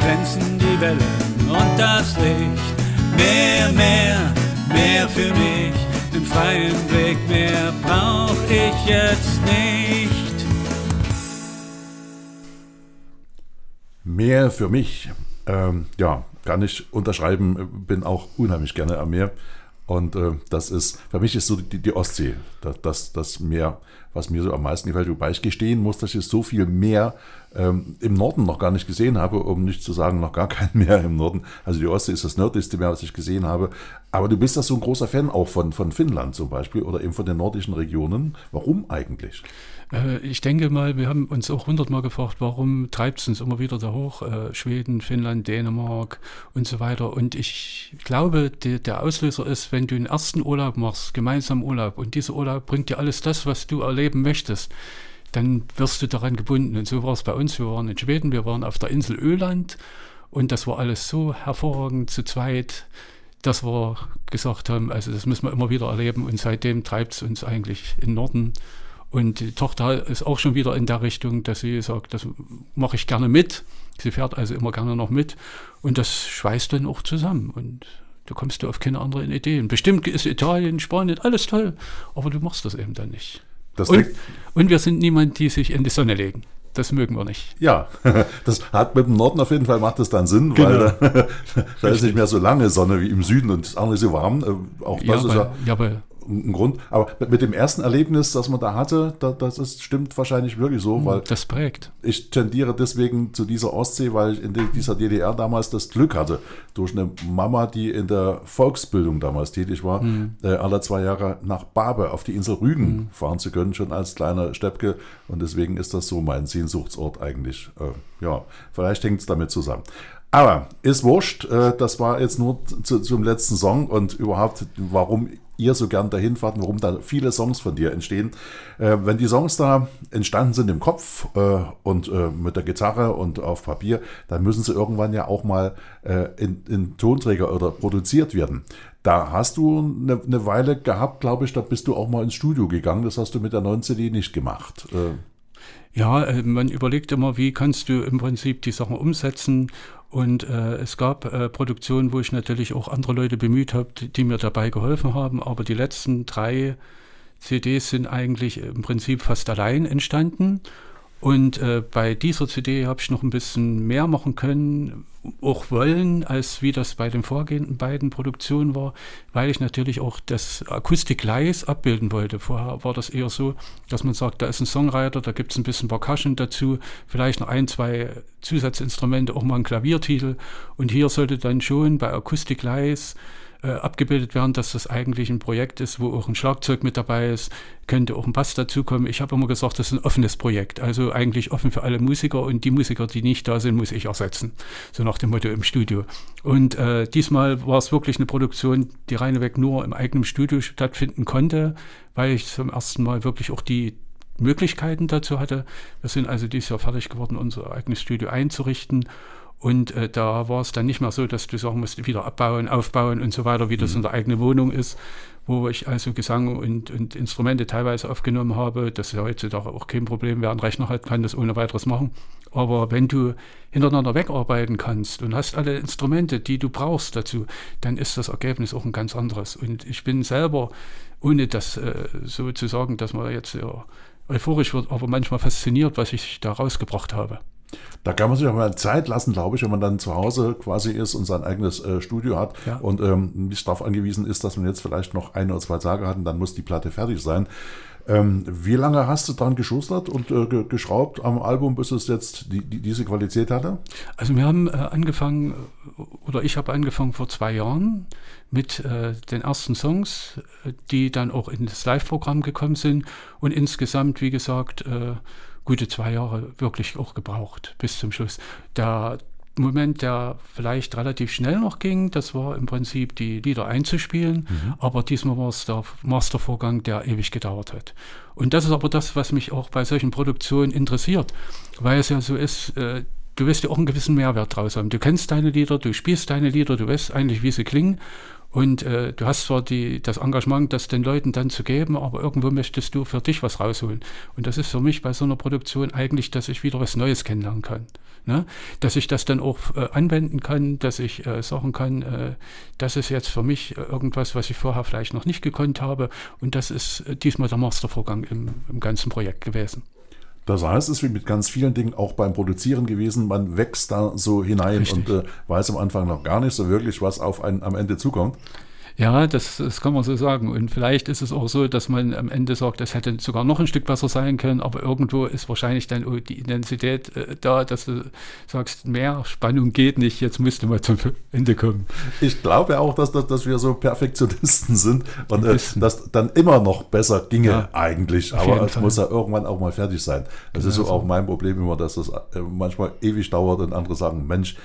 glänzen die Wellen und das Licht. Mehr, mehr, mehr für mich, den freien Blick, mehr brauch ich jetzt nicht. Meer für mich. Ähm, ja, kann ich unterschreiben. Bin auch unheimlich gerne am Meer. Und äh, das ist, für mich ist so die, die Ostsee, das, das, das Meer, was mir so am meisten gefällt. Wobei ich gestehen muss, dass ich so viel Meer ähm, im Norden noch gar nicht gesehen habe, um nicht zu sagen, noch gar kein Meer im Norden. Also die Ostsee ist das nördlichste Meer, was ich gesehen habe. Aber du bist ja so ein großer Fan auch von, von Finnland zum Beispiel oder eben von den nordischen Regionen. Warum eigentlich? Äh, Ich denke mal, wir haben uns auch hundertmal gefragt, warum treibt es uns immer wieder da hoch? Äh, Schweden, Finnland, Dänemark und so weiter. Und ich glaube, der, der Auslöser ist, wenn du einen ersten Urlaub machst, gemeinsam Urlaub, und dieser Urlaub bringt dir alles das, was du erleben möchtest, dann wirst du daran gebunden. Und so war es bei uns. Wir waren in Schweden, wir waren auf der Insel Öland und das war alles so hervorragend zu zweit, dass wir gesagt haben, also das müssen wir immer wieder erleben und seitdem treibt es uns eigentlich in den Norden. Und die Tochter ist auch schon wieder in der Richtung, dass sie sagt, das mache ich gerne mit. Sie fährt also immer gerne noch mit und das schweißt dann auch zusammen und da kommst du auf keine anderen Ideen. Bestimmt ist Italien, Spanien, alles toll, aber du machst das eben dann nicht. Das Und, und wir sind niemand, die sich in die Sonne legen. Das mögen wir nicht. Ja, *laughs* das hat mit dem Norden auf jeden Fall macht es dann Sinn, Genau. weil *laughs* da, da ist nicht mehr so lange Sonne wie im Süden und es ist auch nicht so warm. Äh, Auch Ja, das ist aber, ja ja, aber ein Grund. Aber mit- dem ersten Erlebnis, das man da hatte, da, das ist, stimmt wahrscheinlich wirklich so, weil das prägt. ich tendiere deswegen zu dieser Ostsee, weil ich in die- dieser DDR damals das Glück hatte, durch eine Mama, die in der Volksbildung damals tätig war, äh, alle zwei Jahre nach Barbe auf die Insel Rügen fahren zu können, schon als kleiner Steppke. Und deswegen ist das so mein Sehnsuchtsort eigentlich. Äh, ja, vielleicht hängt es damit zusammen. Aber ist wurscht, äh, das war jetzt nur zu, zum letzten Song und überhaupt, warum ihr so gern dahin fahrt, warum da viele Songs von dir entstehen. Äh, wenn die Songs da entstanden sind im Kopf äh, und äh, mit der Gitarre und auf Papier, dann müssen sie irgendwann ja auch mal äh, in, in Tonträger oder produziert werden. Da hast du eine, eine Weile gehabt, glaube ich, da bist du auch mal ins Studio gegangen. Das hast du mit der neuen CD nicht gemacht. Ja, äh, man überlegt immer, wie kannst du im Prinzip die Sachen umsetzen. Und äh, es gab äh, Produktionen, wo ich natürlich auch andere Leute bemüht habe, die, die mir dabei geholfen haben. Aber die letzten drei CDs sind eigentlich im Prinzip fast allein entstanden. Und äh, bei dieser CD habe ich noch ein bisschen mehr machen können, auch wollen, als wie das bei den vorgehenden beiden Produktionen war, weil ich natürlich auch das Akustik-Leis abbilden wollte. Vorher war das eher so, dass man sagt, da ist ein Songwriter, da gibt es ein bisschen Percussion dazu, vielleicht noch ein, zwei Zusatzinstrumente, auch mal ein Klaviertitel. Und hier sollte dann schon bei Akustik-Leis äh, abgebildet werden, dass das eigentlich ein Projekt ist, wo auch ein Schlagzeug mit dabei ist, könnte auch ein Bass dazukommen. Ich habe immer gesagt, das ist ein offenes Projekt, also eigentlich offen für alle Musiker und die Musiker, die nicht da sind, muss ich ersetzen. So nach dem Motto im Studio. Und äh, diesmal war es wirklich eine Produktion, die reineweg nur im eigenen Studio stattfinden konnte, weil ich zum ersten Mal wirklich auch die Möglichkeiten dazu hatte. Wir sind also dieses Jahr fertig geworden, unser eigenes Studio einzurichten. Und äh, da war es dann nicht mehr so, dass du sagen musst, wieder abbauen, aufbauen und so weiter, wie das mhm. in der eigenen Wohnung ist, wo ich also Gesang und, und Instrumente teilweise aufgenommen habe. Das ist ja heutzutage auch kein Problem. Wer einen Rechner hat, kann das ohne weiteres machen. Aber wenn du hintereinander wegarbeiten kannst und hast alle Instrumente, die du brauchst dazu, dann ist das Ergebnis auch ein ganz anderes. Und ich bin selber, ohne das äh, so zu sagen, dass man jetzt ja, euphorisch wird, aber manchmal fasziniert, was ich da rausgebracht habe. Da kann man sich auch mal Zeit lassen, glaube ich, wenn man dann zu Hause quasi ist und sein eigenes äh, Studio hat ja. und ähm, nicht darauf angewiesen ist, dass man jetzt vielleicht noch ein oder zwei Tage hat und dann muss die Platte fertig sein. Ähm, wie lange hast du dran geschustert und äh, geschraubt am Album, bis es jetzt die, die, diese Qualität hatte? Also wir haben äh, angefangen, oder ich habe angefangen vor zwei Jahren mit äh, den ersten Songs, die dann auch in das Live-Programm gekommen sind und insgesamt, wie gesagt, äh, gute zwei Jahre wirklich auch gebraucht bis zum Schluss. Der Moment, der vielleicht relativ schnell noch ging, das war im Prinzip die Lieder einzuspielen, mhm. aber diesmal war es der Mastervorgang, der ewig gedauert hat. Und das ist aber das, was mich auch bei solchen Produktionen interessiert, weil es ja so ist, äh, du wirst ja auch einen gewissen Mehrwert draus haben. Du kennst deine Lieder, du spielst deine Lieder, du weißt eigentlich, wie sie klingen und äh, du hast zwar die, das Engagement, das den Leuten dann zu geben, aber irgendwo möchtest du für dich was rausholen. Und das ist für mich bei so einer Produktion eigentlich, dass ich wieder was Neues kennenlernen kann. Ne? Dass ich das dann auch äh, anwenden kann, dass ich äh, sagen kann, äh, das ist jetzt für mich äh, irgendwas, was ich vorher vielleicht noch nicht gekonnt habe. Und das ist äh, diesmal der Mastervorgang im, im ganzen Projekt gewesen. Das heißt, es ist wie mit ganz vielen Dingen auch beim Produzieren gewesen, man wächst da so hinein Richtig. und äh, weiß am Anfang noch gar nicht so wirklich, was auf einen am Ende zukommt. Ja, das, das kann man so sagen. Und vielleicht ist es auch so, dass man am Ende sagt, es hätte sogar noch ein Stück besser sein können, aber irgendwo ist wahrscheinlich dann die Intensität äh, da, dass du sagst, mehr Spannung geht nicht, jetzt müsste man zum Ende kommen. Ich glaube auch, dass, dass, dass wir so Perfektionisten sind und äh, dass dann immer noch besser ginge ja, eigentlich, aber es muss ja irgendwann auch mal fertig sein. Das genau ist so auch mein Problem immer, dass das äh, manchmal ewig dauert und andere sagen, Mensch,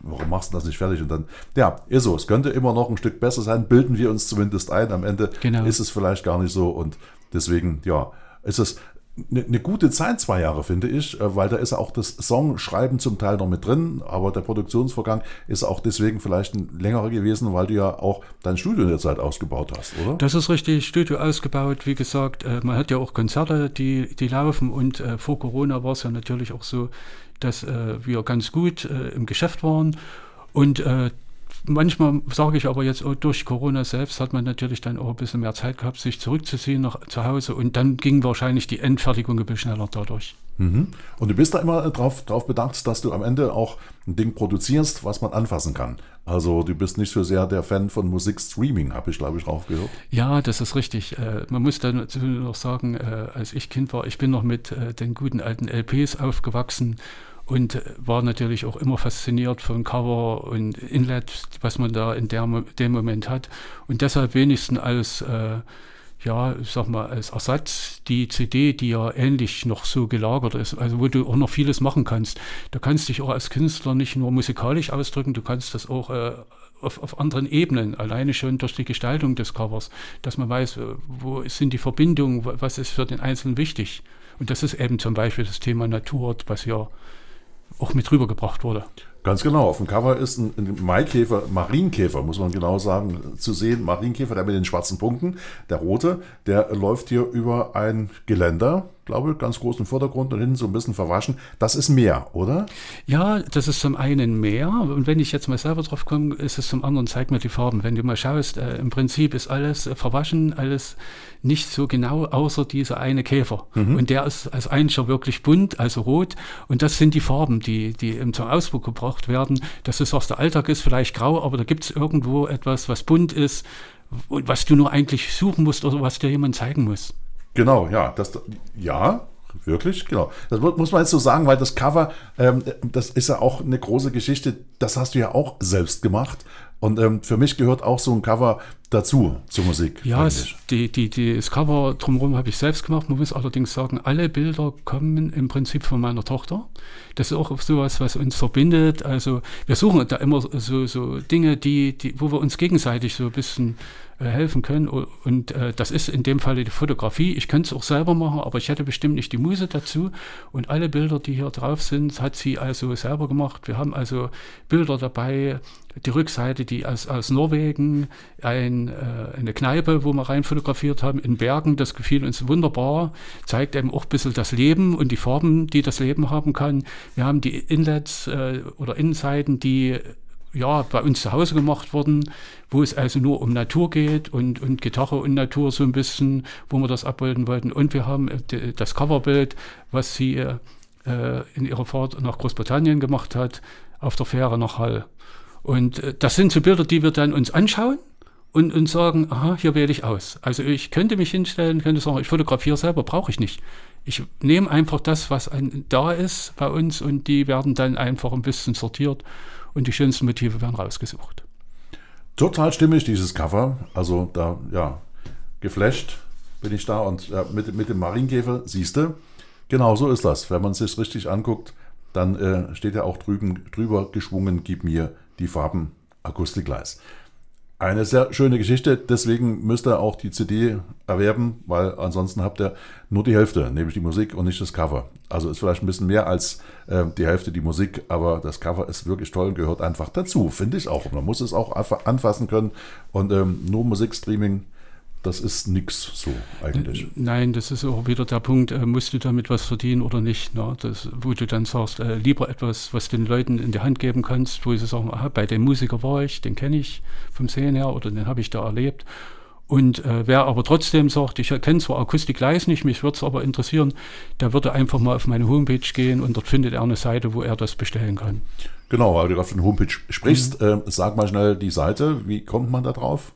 warum machst du das nicht fertig? Und dann, ja, ist so, es könnte immer noch ein Stück besser sein, bilden wir uns zumindest ein. Am Ende genau. ist es vielleicht gar nicht so und deswegen, ja, ist es eine, eine gute Zeit, zwei Jahre, finde ich, äh, weil da ist auch das Songschreiben zum Teil noch mit drin, aber der Produktionsvorgang ist auch deswegen vielleicht ein längerer gewesen, weil du ja auch dein Studio in der Zeit ausgebaut hast, oder? Das ist richtig, Studio ausgebaut. Wie gesagt, äh, man hat ja auch Konzerte, die, die laufen und äh, vor Corona war es ja natürlich auch so, dass wir ganz gut im Geschäft waren. Und Manchmal sage ich aber jetzt, oh, durch Corona selbst hat man natürlich dann auch ein bisschen mehr Zeit gehabt, sich zurückzuziehen nach zu Hause und dann ging wahrscheinlich die Endfertigung ein bisschen schneller dadurch. Mhm. Und du bist da immer darauf drauf bedacht, dass du am Ende auch ein Ding produzierst, was man anfassen kann. Also du bist nicht so sehr der Fan von Musikstreaming, habe ich glaube ich raufgehört. Ja, das ist richtig. Äh, man muss dann noch sagen, äh, als ich Kind war, ich bin noch mit äh, den guten alten LPs aufgewachsen und war natürlich auch immer fasziniert von Cover und Inlet, was man da in der, dem Moment hat. Und deshalb wenigstens als, äh, ja, ich sag mal, als Ersatz die CD, die ja ähnlich noch so gelagert ist, also wo du auch noch vieles machen kannst. Da kannst du dich auch als Künstler nicht nur musikalisch ausdrücken, du kannst das auch äh, auf, auf anderen Ebenen, alleine schon durch die Gestaltung des Covers, dass man weiß, wo sind die Verbindungen, was ist für den Einzelnen wichtig. Und das ist eben zum Beispiel das Thema Natur, was ja auch mit rübergebracht wurde. Ganz genau. Auf dem Cover ist ein, Maikäfer, Marienkäfer, muss man genau sagen, zu sehen. Marienkäfer, der mit den schwarzen Punkten, der rote, der läuft hier über ein Geländer. Glaube ich, ganz groß im Vordergrund und hinten so ein bisschen verwaschen. Das ist mehr, oder? Ja, das ist zum einen mehr. Und wenn ich jetzt mal selber drauf komme, ist es zum anderen, zeig mir die Farben. Wenn du mal schaust, äh, im Prinzip ist alles äh, verwaschen, alles nicht so genau, außer dieser eine Käfer. Mhm. Und der ist als Einscher wirklich bunt, also rot. Und das sind die Farben, die, die zum Ausdruck gebracht werden. Das ist, was der Alltag ist, vielleicht grau, aber da gibt es irgendwo etwas, was bunt ist, was du nur eigentlich suchen musst oder was dir jemand zeigen muss. Genau, ja, das, ja, wirklich, genau. Das muss man jetzt so sagen, weil das Cover, ähm, das ist ja auch eine große Geschichte. Das hast du ja auch selbst gemacht. Und ähm, für mich gehört auch so ein Cover dazu zur Musik. Ja, es, die, die, die, das Cover drumherum habe ich selbst gemacht. Man muss allerdings sagen, alle Bilder kommen im Prinzip von meiner Tochter. Das ist auch sowas, was uns verbindet. Also wir suchen da immer so, so Dinge, die, die, wo wir uns gegenseitig so ein bisschen helfen können. Und äh, das ist in dem Fall die Fotografie. Ich könnte es auch selber machen, aber ich hätte bestimmt nicht die Muse dazu. Und alle Bilder, die hier drauf sind, hat sie also selber gemacht. Wir haben also Bilder dabei, die Rückseite, die aus, aus Norwegen, ein, äh, eine Kneipe, wo wir rein fotografiert haben, in Bergen, das gefiel uns wunderbar, zeigt eben auch ein bisschen das Leben und die Farben, die das Leben haben kann. Wir haben die Inlets äh, oder Innenseiten, die ja, bei uns zu Hause gemacht worden, wo es also nur um Natur geht und, und Gitarre und Natur so ein bisschen, wo wir das abbilden wollten. Und wir haben äh, das Coverbild, was sie äh, in ihrer Fahrt nach Großbritannien gemacht hat, auf der Fähre nach Hall. Und äh, das sind so Bilder, die wir dann uns anschauen und, und sagen, aha, hier wähle ich aus. Also ich könnte mich hinstellen, könnte sagen, ich fotografiere selber, brauche ich nicht. Ich nehme einfach das, was ein, da ist bei uns und die werden dann einfach ein bisschen sortiert und die schönsten Motive werden rausgesucht. Total stimmig, dieses Cover. Also da, ja, geflasht bin ich da und ja, mit, mit dem Marienkäfer, siehst du, genau so ist das. Wenn man es sich richtig anguckt, dann äh, steht ja auch drüben, drüber geschwungen, gib mir die Farben Akustikgleis. Eine sehr schöne Geschichte, deswegen müsst ihr auch die CD erwerben, weil ansonsten habt ihr nur die Hälfte, nämlich die Musik und nicht das Cover. Also ist vielleicht ein bisschen mehr als äh, die Hälfte die Musik, aber das Cover ist wirklich toll und gehört einfach dazu, finde ich auch. Man muss es auch einfach anfassen können und ähm, nur Musikstreaming das ist nichts so eigentlich. Nein, das ist auch wieder der Punkt, äh, musst du damit was verdienen oder nicht. Ne? Das, wo du dann sagst, äh, lieber etwas, was den Leuten in die Hand geben kannst, wo sie sagen, aha, bei dem Musiker war ich, den kenne ich vom Sehen her oder den habe ich da erlebt. Und äh, wer aber trotzdem sagt, ich kenne zwar Akustik Leis nicht, mich würde es aber interessieren, der würde einfach mal auf meine Homepage gehen und dort findet er eine Seite, wo er das bestellen kann. Genau, weil du auf der Homepage sprichst, mhm. äh, sag mal schnell die Seite, wie kommt man da drauf?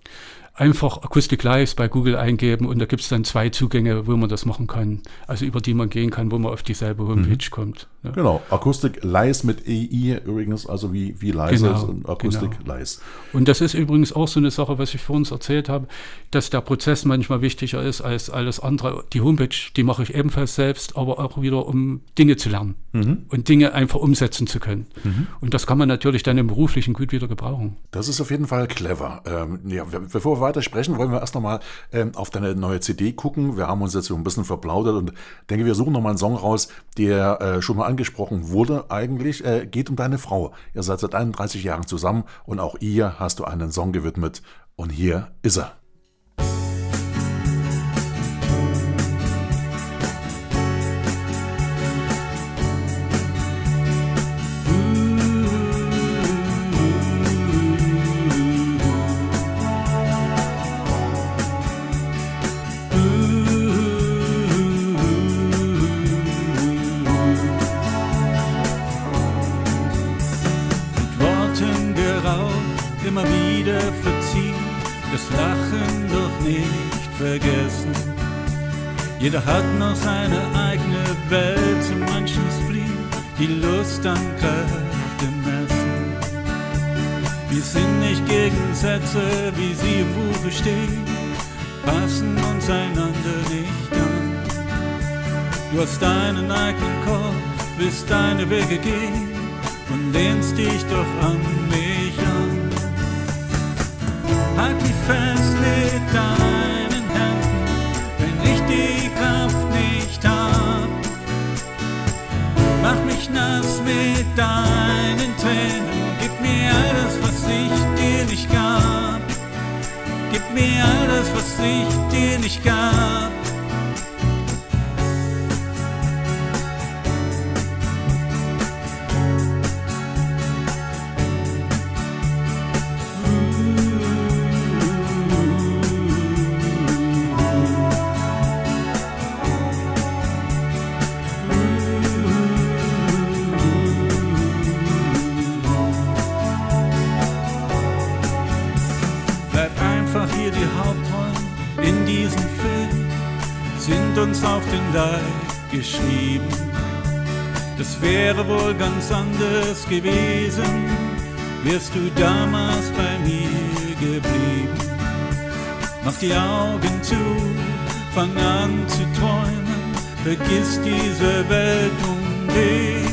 Einfach Akustik Live bei Google eingeben und da gibt es dann zwei Zugänge, wo man das machen kann, also über die man gehen kann, wo man auf dieselbe Homepage mhm. kommt. Ja. Genau, Akustik Leis mit EI übrigens, also wie, wie leise genau, und Akustik genau. Leis. Und das ist übrigens auch so eine Sache, was ich vor uns erzählt habe, dass der Prozess manchmal wichtiger ist als alles andere. Die Homepage, die mache ich ebenfalls selbst, aber auch wieder, um Dinge zu lernen mhm. und Dinge einfach umsetzen zu können. Mhm. Und das kann man natürlich dann im Beruflichen gut wieder gebrauchen. Das ist auf jeden Fall clever. Ähm, ja, bevor wir weiter sprechen, wollen wir erst nochmal ähm, auf deine neue CD gucken. Wir haben uns jetzt so ein bisschen verplaudert und denke, wir suchen nochmal einen Song raus, der äh, schon mal angesprochen wurde eigentlich. Äh, geht um deine Frau. Ihr seid seit 31 Jahren zusammen und auch ihr hast du einen Song gewidmet. Und hier ist er. Jeder hat noch seine eigene Welt, zu manchen blieb die Lust an Kräfte messen. Wir sind nicht Gegensätze, wie sie im Buche stehen, passen uns einander nicht an. Du hast deinen eigenen Kopf, willst deine Wege gehen und lehnst dich doch an mich an. Halt mich fest, leg deinen Nass mit deinen Tränen. Gib mir alles, was anders gewesen, wärst du damals bei mir geblieben. Mach die Augen zu, fang an zu träumen, vergiss diese Welt um dich.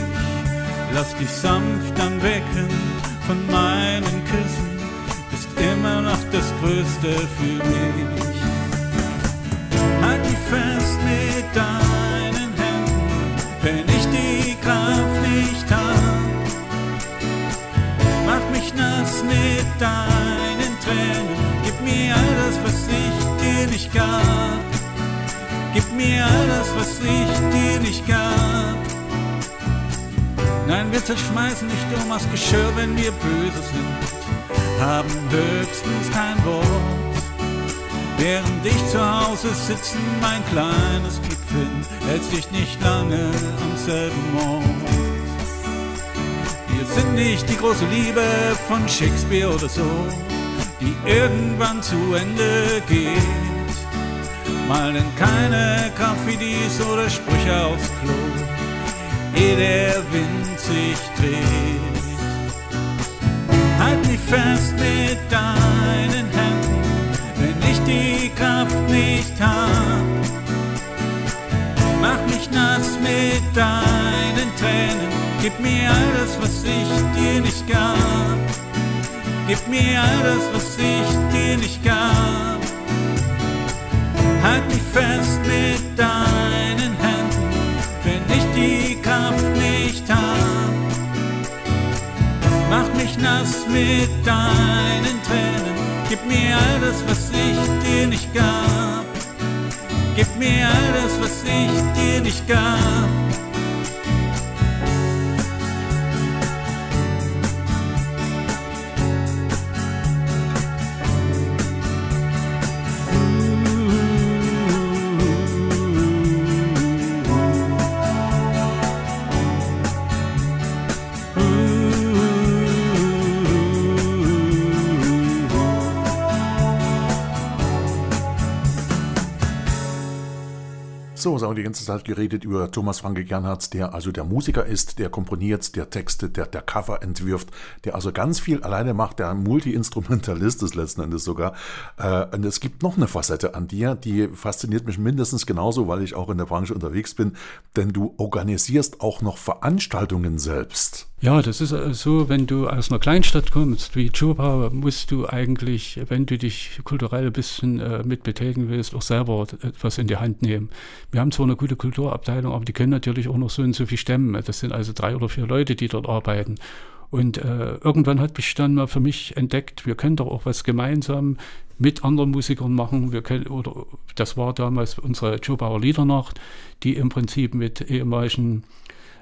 Lass dich sanft anwecken von meinen Küssen, bist immer noch das Größte für mich. Halt mich fest mit deinen deinen Tränen, gib mir alles, was ich dir nicht gab. Gib mir alles, was ich dir nicht gab. Nein, wir zerschmeißen nicht um das Geschirr, wenn wir böse sind, haben höchstens kein Wort. Während ich zu Hause sitzen, mein kleines Glückchen, hältst dich nicht lange am selben Ort. Sind nicht die große Liebe von Shakespeare oder so, die irgendwann zu Ende geht. Malen keine Graffitis oder Sprüche aufs Klo, ehe der Wind sich dreht. Halt mich fest mit deinen Händen, wenn ich die Kraft nicht hab. Mach mich nass mit deinen Tränen, gib mir alles, was ich dir nicht gab. Gib mir alles, was ich dir nicht gab. Halt mich fest mit deinen Händen, wenn ich die Kraft nicht hab. Mach mich nass mit deinen Tränen, gib mir alles, was ich dir nicht gab. Gib mir alles, was ich dir nicht gab. So, sagen wir die ganze Zeit geredet über Thomas Franke Gernhardt, der also der Musiker ist, der komponiert, der Texte, der, der Cover entwirft, der also ganz viel alleine macht, der Multi-Instrumentalist ist letzten Endes sogar. Äh, und es gibt noch eine Facette an dir, die fasziniert mich mindestens genauso, weil ich auch in der Branche unterwegs bin, denn du organisierst auch noch Veranstaltungen selbst. Ja, das ist äh, so, wenn du aus einer Kleinstadt kommst wie Chupa, musst du eigentlich, wenn du dich kulturell ein bisschen äh, mit betätigen willst, auch selber etwas in die Hand nehmen. Wir haben zwar eine gute Kulturabteilung, aber die können natürlich auch noch so und so viel stemmen. Das sind also drei oder vier Leute, die dort arbeiten. Und äh, irgendwann hat mich dann mal für mich entdeckt, wir können doch auch was gemeinsam mit anderen Musikern machen. Wir können, oder das war damals unsere Chubauer Liedernacht, die im Prinzip mit ehemaligen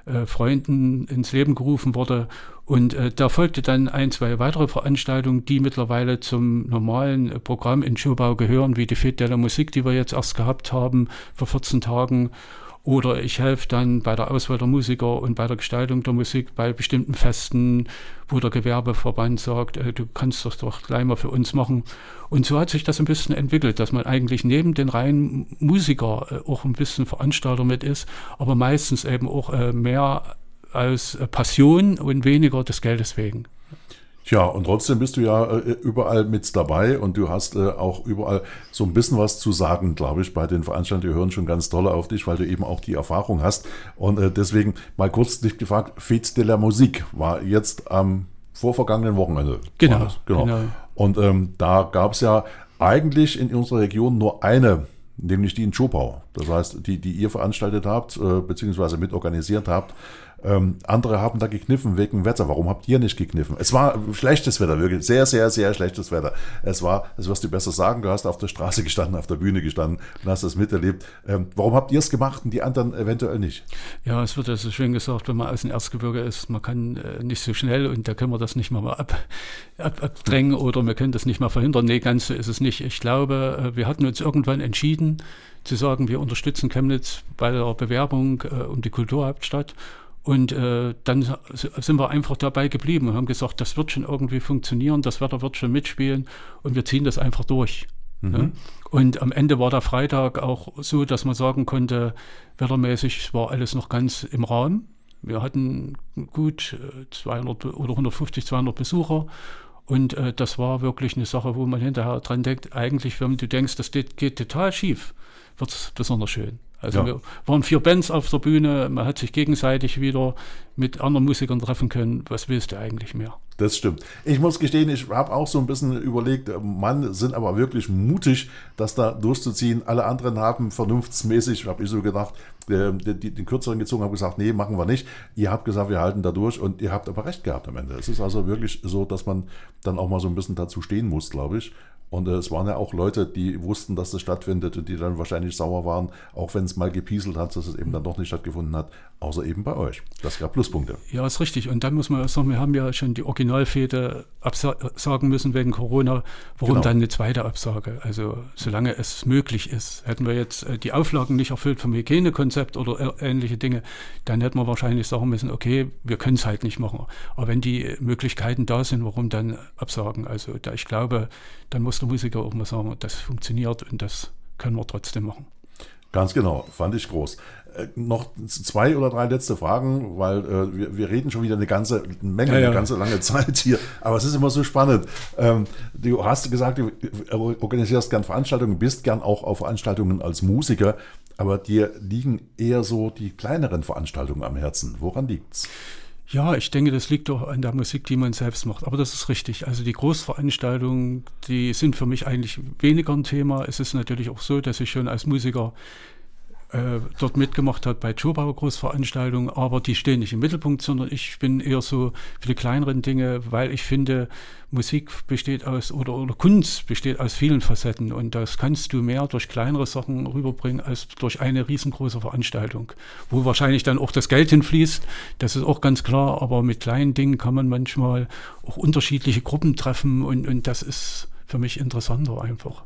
äh, Freunden ins Leben gerufen wurde. Und äh, da folgte dann ein, zwei weitere Veranstaltungen, die mittlerweile zum normalen äh, Programm in Schubau gehören, wie die Fete de la Musik, die wir jetzt erst gehabt haben vor 14 Tagen. Oder ich helfe dann bei der Auswahl der Musiker und bei der Gestaltung der Musik bei bestimmten Festen, wo der Gewerbeverband sagt, äh, du kannst das doch gleich mal für uns machen. Und so hat sich das ein bisschen entwickelt, dass man eigentlich neben den reinen Musiker äh, auch ein bisschen Veranstalter mit ist, aber meistens eben auch äh, mehr als äh, Passion und weniger des Geldes wegen. Tja, und trotzdem bist du ja äh, überall mit dabei und du hast äh, auch überall so ein bisschen was zu sagen, glaube ich, bei den Veranstaltungen. Die hören schon ganz toll auf dich, weil du eben auch die Erfahrung hast. Und äh, deswegen mal kurz dich gefragt, Fete de la Musik war jetzt am vorvergangenen Wochenende. Genau, genau. genau. Und ähm, da gab es ja eigentlich in unserer Region nur eine nämlich die in Schopau. Das heißt, die, die ihr veranstaltet habt, äh, beziehungsweise mitorganisiert habt. Ähm, andere haben da gekniffen wegen Wetter. Warum habt ihr nicht gekniffen? Es war schlechtes Wetter, wirklich sehr, sehr, sehr schlechtes Wetter. Es war, das wirst du besser sagen, du hast auf der Straße *laughs* gestanden, auf der Bühne gestanden und hast das miterlebt. Ähm, warum habt ihr es gemacht und die anderen eventuell nicht? Ja, es wird also schön gesagt, wenn man aus dem Erzgebirge ist, man kann äh, nicht so schnell und da können wir das nicht mal ab, ab, abdrängen oder wir können das nicht mal verhindern. Nee, ganz so ist es nicht. Ich glaube, äh, wir hatten uns irgendwann entschieden, zu sagen, wir unterstützen Chemnitz bei der Bewerbung äh, um die Kulturhauptstadt und äh, dann sind wir einfach dabei geblieben und haben gesagt, das wird schon irgendwie funktionieren, das Wetter wird schon mitspielen und wir ziehen das einfach durch. Ne? Und am Ende war der Freitag auch so, dass man sagen konnte, wettermäßig war alles noch ganz im Rahmen. Wir hatten gut 200 äh, oder 150, 200 Besucher. Und äh, das war wirklich eine Sache, wo man hinterher dran denkt, eigentlich, wenn du denkst, das geht, geht total schief, wird es besonders schön. Also ja. wir waren vier Bands auf der Bühne, man hat sich gegenseitig wieder mit anderen Musikern treffen können. Was willst du eigentlich mehr? Das stimmt. Ich muss gestehen, ich habe auch so ein bisschen überlegt, Mann, sind aber wirklich mutig, das da durchzuziehen. Alle anderen haben vernunftsmäßig, habe ich so gedacht, äh, den, den kürzeren gezogen, haben gesagt, nee, machen wir nicht. Ihr habt gesagt, wir halten da durch und ihr habt aber recht gehabt am Ende. Es ist also wirklich so, dass man dann auch mal so ein bisschen dazu stehen muss, glaube ich. Und äh, es waren ja auch Leute, die wussten, dass das stattfindet und die dann wahrscheinlich sauer waren, auch wenn es mal gepieselt hat, dass es eben dann doch nicht stattgefunden hat, außer eben bei euch. Das gab Pluspunkte. Ja, ist richtig. Und dann muss man sagen, wir haben ja schon die Originalfete absagen müssen wegen Corona. Warum genau. dann eine zweite Absage? Also solange es möglich ist. Hätten wir jetzt äh, die Auflagen nicht erfüllt vom Hygienekonzept oder ähnliche Dinge, dann hätten wir wahrscheinlich sagen müssen, okay, wir können es halt nicht machen. Aber wenn die Möglichkeiten da sind, warum dann absagen? Also da ich glaube, dann muss der Musiker auch mal sagen, das funktioniert und das können wir trotzdem machen. Ganz genau, fand ich groß. Äh, noch zwei oder drei letzte Fragen, weil äh, wir, wir, reden schon wieder eine ganze Menge, ja, ja. eine ganze lange Zeit hier. Aber es ist immer so spannend. Ähm, du hast gesagt, du organisierst gern Veranstaltungen, bist gern auch auf Veranstaltungen als Musiker, aber dir liegen eher so die kleineren Veranstaltungen am Herzen. Woran liegt's? Ja, ich denke, das liegt doch an der Musik, die man selbst macht. Aber das ist richtig. Also die Großveranstaltungen, die sind für mich eigentlich weniger ein Thema. Es ist natürlich auch so, dass ich schon als Musiker äh, dort mitgemacht hat bei Chobauer Großveranstaltungen, aber die stehen nicht im Mittelpunkt, sondern ich bin eher so für die kleineren Dinge, weil ich finde, Musik besteht aus oder, oder Kunst besteht aus vielen Facetten und das kannst du mehr durch kleinere Sachen rüberbringen als durch eine riesengroße Veranstaltung, wo wahrscheinlich dann auch das Geld hinfließt, das ist auch ganz klar, aber mit kleinen Dingen kann man manchmal auch unterschiedliche Gruppen treffen und, und das ist für mich interessanter einfach.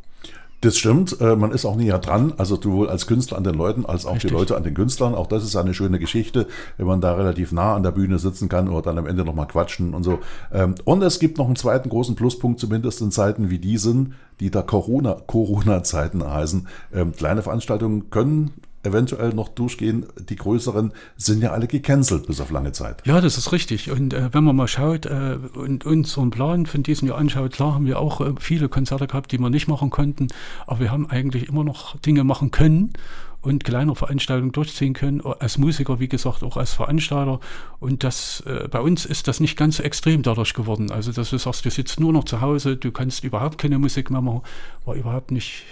Das stimmt, äh, man ist auch näher dran, also sowohl als Künstler an den Leuten als auch Richtig. die Leute an den Künstlern. Auch das ist eine schöne Geschichte, wenn man da relativ nah an der Bühne sitzen kann oder dann am Ende nochmal quatschen und so. Ähm, und es gibt noch einen zweiten großen Pluspunkt, zumindest in Zeiten wie diesen, die da Corona-Zeiten Corona heißen. Ähm, kleine Veranstaltungen können eventuell noch durchgehen. Die größeren sind ja alle gecancelt bis auf lange Zeit. Ja, das ist richtig. Und äh, wenn man mal schaut äh, und unseren Plan von diesem Jahr anschaut, klar haben wir auch äh, viele Konzerte gehabt, die wir nicht machen konnten, aber wir haben eigentlich immer noch Dinge machen können und kleine Veranstaltungen durchziehen können, als Musiker, wie gesagt, auch als Veranstalter. Und das äh, bei uns ist das nicht ganz so extrem dadurch geworden. Also, dass du sagst, du sitzt nur noch zu Hause, du kannst überhaupt keine Musik mehr machen, war überhaupt nicht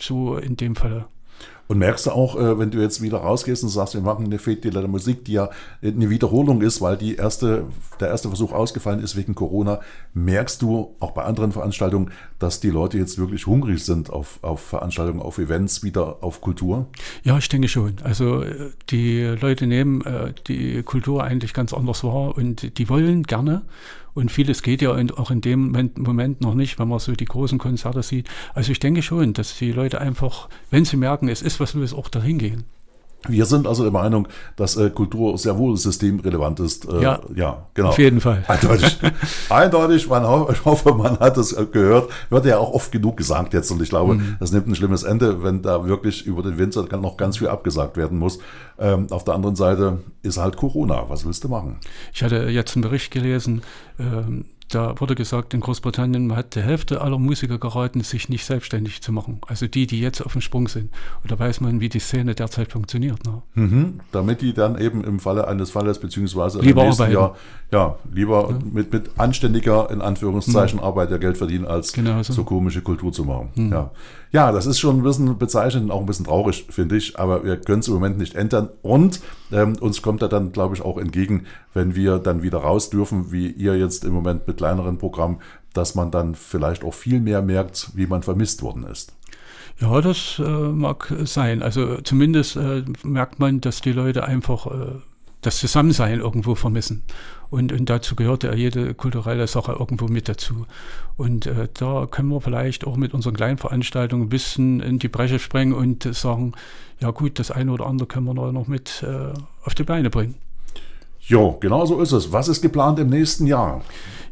so in dem Fall. Und merkst du auch, äh, wenn du jetzt wieder rausgehst und sagst, wir machen eine Fete der Musik, die ja eine Wiederholung ist, weil die erste, der erste Versuch ausgefallen ist wegen Corona, merkst du auch bei anderen Veranstaltungen, dass die Leute jetzt wirklich hungrig sind auf, auf Veranstaltungen, auf Events, wieder auf Kultur? Ja, ich denke schon. Also äh, die Leute nehmen äh, die Kultur eigentlich ganz anders wahr und die wollen gerne. Und vieles geht ja auch in dem Moment noch nicht, wenn man so die großen Konzerte sieht. Also ich denke schon, dass die Leute einfach, wenn sie merken, es ist was Los, auch dahin gehen. Wir sind also der Meinung, dass äh, Kultur sehr wohl systemrelevant ist. Äh, ja, ja, genau. Auf jeden Fall. *laughs* Eindeutig. Eindeutig, man, ich hoffe, man hat es gehört. Wird ja auch oft genug gesagt jetzt und ich glaube, mhm. das nimmt ein schlimmes Ende, wenn da wirklich über den Winter noch ganz viel abgesagt werden muss. Ähm, auf der anderen Seite ist halt Corona. Was willst du machen? Ich hatte jetzt einen Bericht gelesen, ähm, da wurde gesagt, in Großbritannien hat die Hälfte aller Musiker geraten, sich nicht selbstständig zu machen. Also die, die jetzt auf dem Sprung sind. Und da weiß man, wie die Szene derzeit funktioniert. Ne? Mhm, damit die dann eben im Falle eines Falles, beziehungsweise lieber im nächsten arbeiten. Jahr, ja, lieber ja. Mit, mit anständiger, in Anführungszeichen, mhm. Arbeit der Geld verdienen, als genau so. so. komische Kultur zu machen. Mhm. Ja. Ja, das ist schon ein bisschen bezeichnend, auch ein bisschen traurig, finde ich, aber wir können es im Moment nicht ändern. Und ähm, uns kommt er dann, glaube ich, auch entgegen, wenn wir dann wieder raus dürfen, wie ihr jetzt im Moment mit kleineren Programmen, dass man dann vielleicht auch viel mehr merkt, wie man vermisst worden ist. Ja, das äh, mag sein. Also zumindest äh, merkt man, dass die Leute einfach äh, das Zusammensein irgendwo vermissen. Und, und dazu gehört ja jede kulturelle Sache irgendwo mit dazu. Und äh, da können wir vielleicht auch mit unseren kleinen Veranstaltungen ein bisschen in die Bresche sprengen und sagen, ja gut, das eine oder andere können wir noch mit äh, auf die Beine bringen. Jo, genau so ist es. Was ist geplant im nächsten Jahr?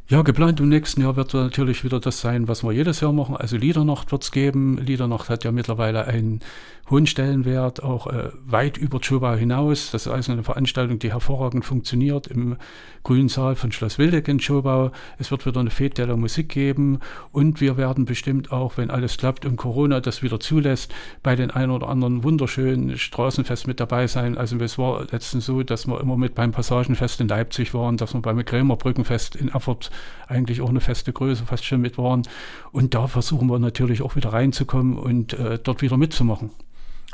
Ja, geplant im nächsten Jahr wird natürlich wieder das sein, was wir jedes Jahr machen. Also Liedernacht wird es geben. Liedernacht hat ja mittlerweile einen hohen Stellenwert, auch äh, weit über Choba hinaus. Das ist also eine Veranstaltung, die hervorragend funktioniert im grünen Saal von Schloss Wildeck in Chobau. Es wird wieder eine Fete der Musik geben und wir werden bestimmt auch, wenn alles klappt und Corona das wieder zulässt, bei den ein oder anderen wunderschönen Straßenfest mit dabei sein. Also es war letztens so, dass wir immer mit beim Passagenfest in Leipzig waren, dass wir beim Krämer Brückenfest in Erfurt eigentlich auch eine feste Größe fast schon mit waren. Und da versuchen wir natürlich auch wieder reinzukommen und äh, dort wieder mitzumachen.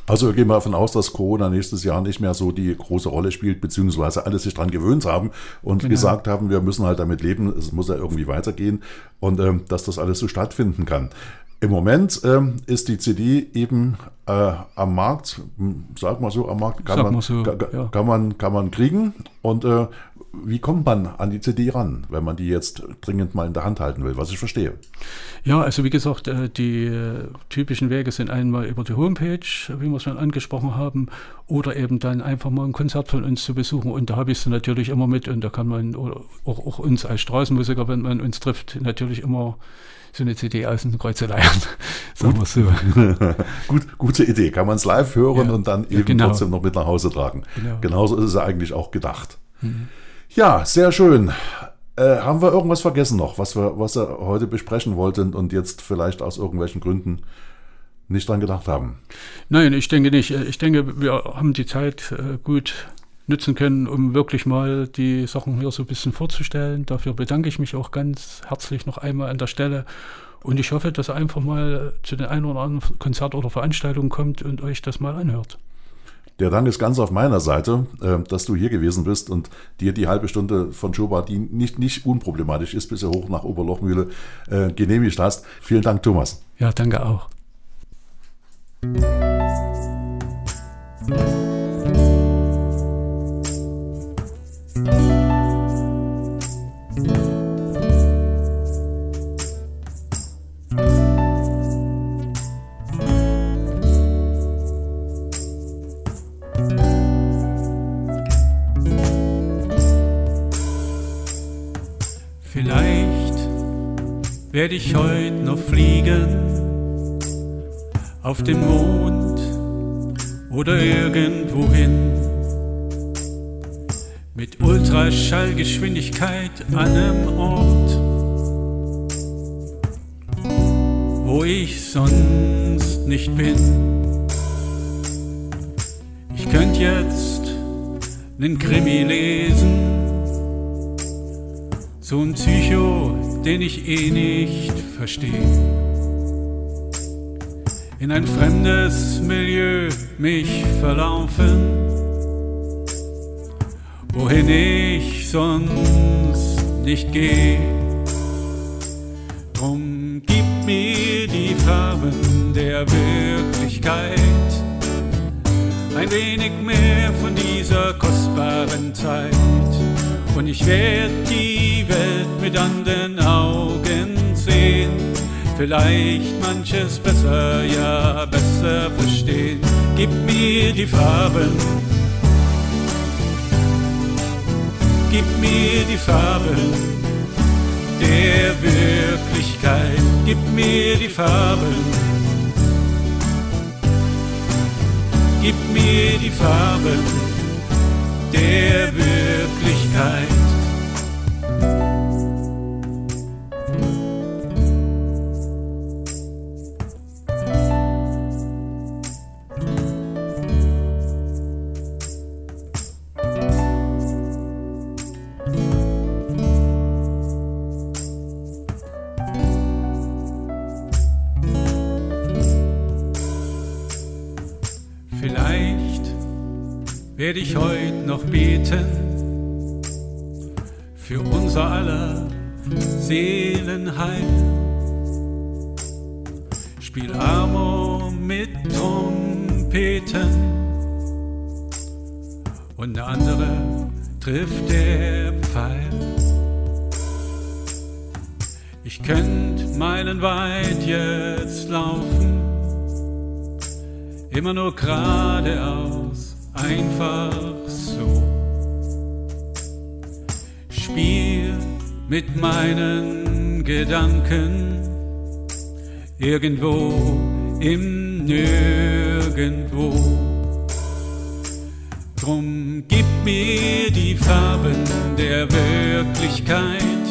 Also wir gehen mal davon aus, dass Corona nächstes Jahr nicht mehr so die große Rolle spielt, beziehungsweise alle sich daran gewöhnt haben und genau. gesagt haben, wir müssen halt damit leben, es muss ja irgendwie weitergehen und ähm, dass das alles so stattfinden kann. Im Moment ähm, ist die CD eben äh, am Markt, sag mal so, am Markt kann, man, so, ja. kann, man, kann man kriegen. Und äh, wie kommt man an die CD ran, wenn man die jetzt dringend mal in der Hand halten will, was ich verstehe? Ja, also wie gesagt, äh, die äh, typischen Wege sind einmal über die Homepage, wie wir es schon angesprochen haben, oder eben dann einfach mal ein Konzert von uns zu besuchen. Und da habe ich sie natürlich immer mit und da kann man auch, auch uns als Straßenmusiker, wenn man uns trifft, natürlich immer so eine CD aus dem Kreuz leiern. *laughs* Sagen wir so. *laughs* Gut, gute Idee. Kann man es live hören ja, und dann eben ja, genau. trotzdem noch mit nach Hause tragen. Genau. Genauso ist es eigentlich auch gedacht. Mhm. Ja, sehr schön. Äh, haben wir irgendwas vergessen noch, was wir, was wir heute besprechen wollten und jetzt vielleicht aus irgendwelchen Gründen nicht dran gedacht haben? Nein, ich denke nicht. Ich denke, wir haben die Zeit äh, gut nutzen können, um wirklich mal die Sachen hier so ein bisschen vorzustellen. Dafür bedanke ich mich auch ganz herzlich noch einmal an der Stelle. Und ich hoffe, dass ihr einfach mal zu den ein oder anderen Konzert oder Veranstaltungen kommt und euch das mal anhört. Der Dank ist ganz auf meiner Seite, äh, dass du hier gewesen bist und dir die halbe Stunde von Schoba, die nicht, nicht unproblematisch ist, bis er hoch nach Oberlochmühle äh, genehmigt hast. Vielen Dank, Thomas. Ja, danke auch. Nicht verstehe. In ein fremdes Milieu mich verlaufen, wohin ich sonst nicht gehe. Vielleicht manches besser, ja besser verstehen. Gib mir die Farben, gib mir die Farben der Wirklichkeit. Gib mir die Farben, gib mir die Farben der Wirklichkeit. Ich heute noch beten für unser aller Seelenheil. Spiel Amor mit Trompeten und der andere trifft der Pfeil. Ich könnte meilenweit jetzt laufen, immer nur geradeaus einfach so. Spiel mit meinen Gedanken irgendwo im Nirgendwo. Drum gib mir die Farben der Wirklichkeit,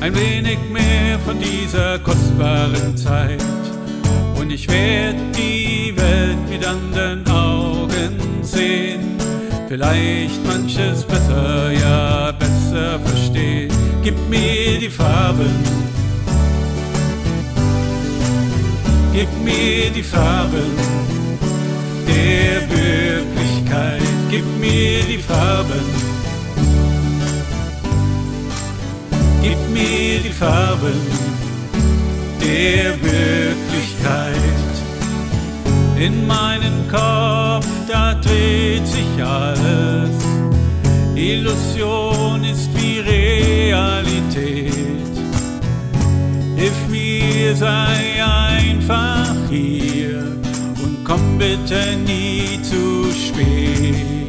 ein wenig mehr von dieser kostbaren Zeit. Und ich werde die Welt mit anderen Augen sehen, vielleicht manches besser, ja besser verstehen. Gib mir die Farben, gib mir die Farben der Wirklichkeit, gib mir die Farben. Gib mir die Farben der Wirklichkeit. In meinem Kopf, da dreht sich alles. Illusion ist wie Realität. Hilf mir, sei einfach hier und komm bitte nie zu spät.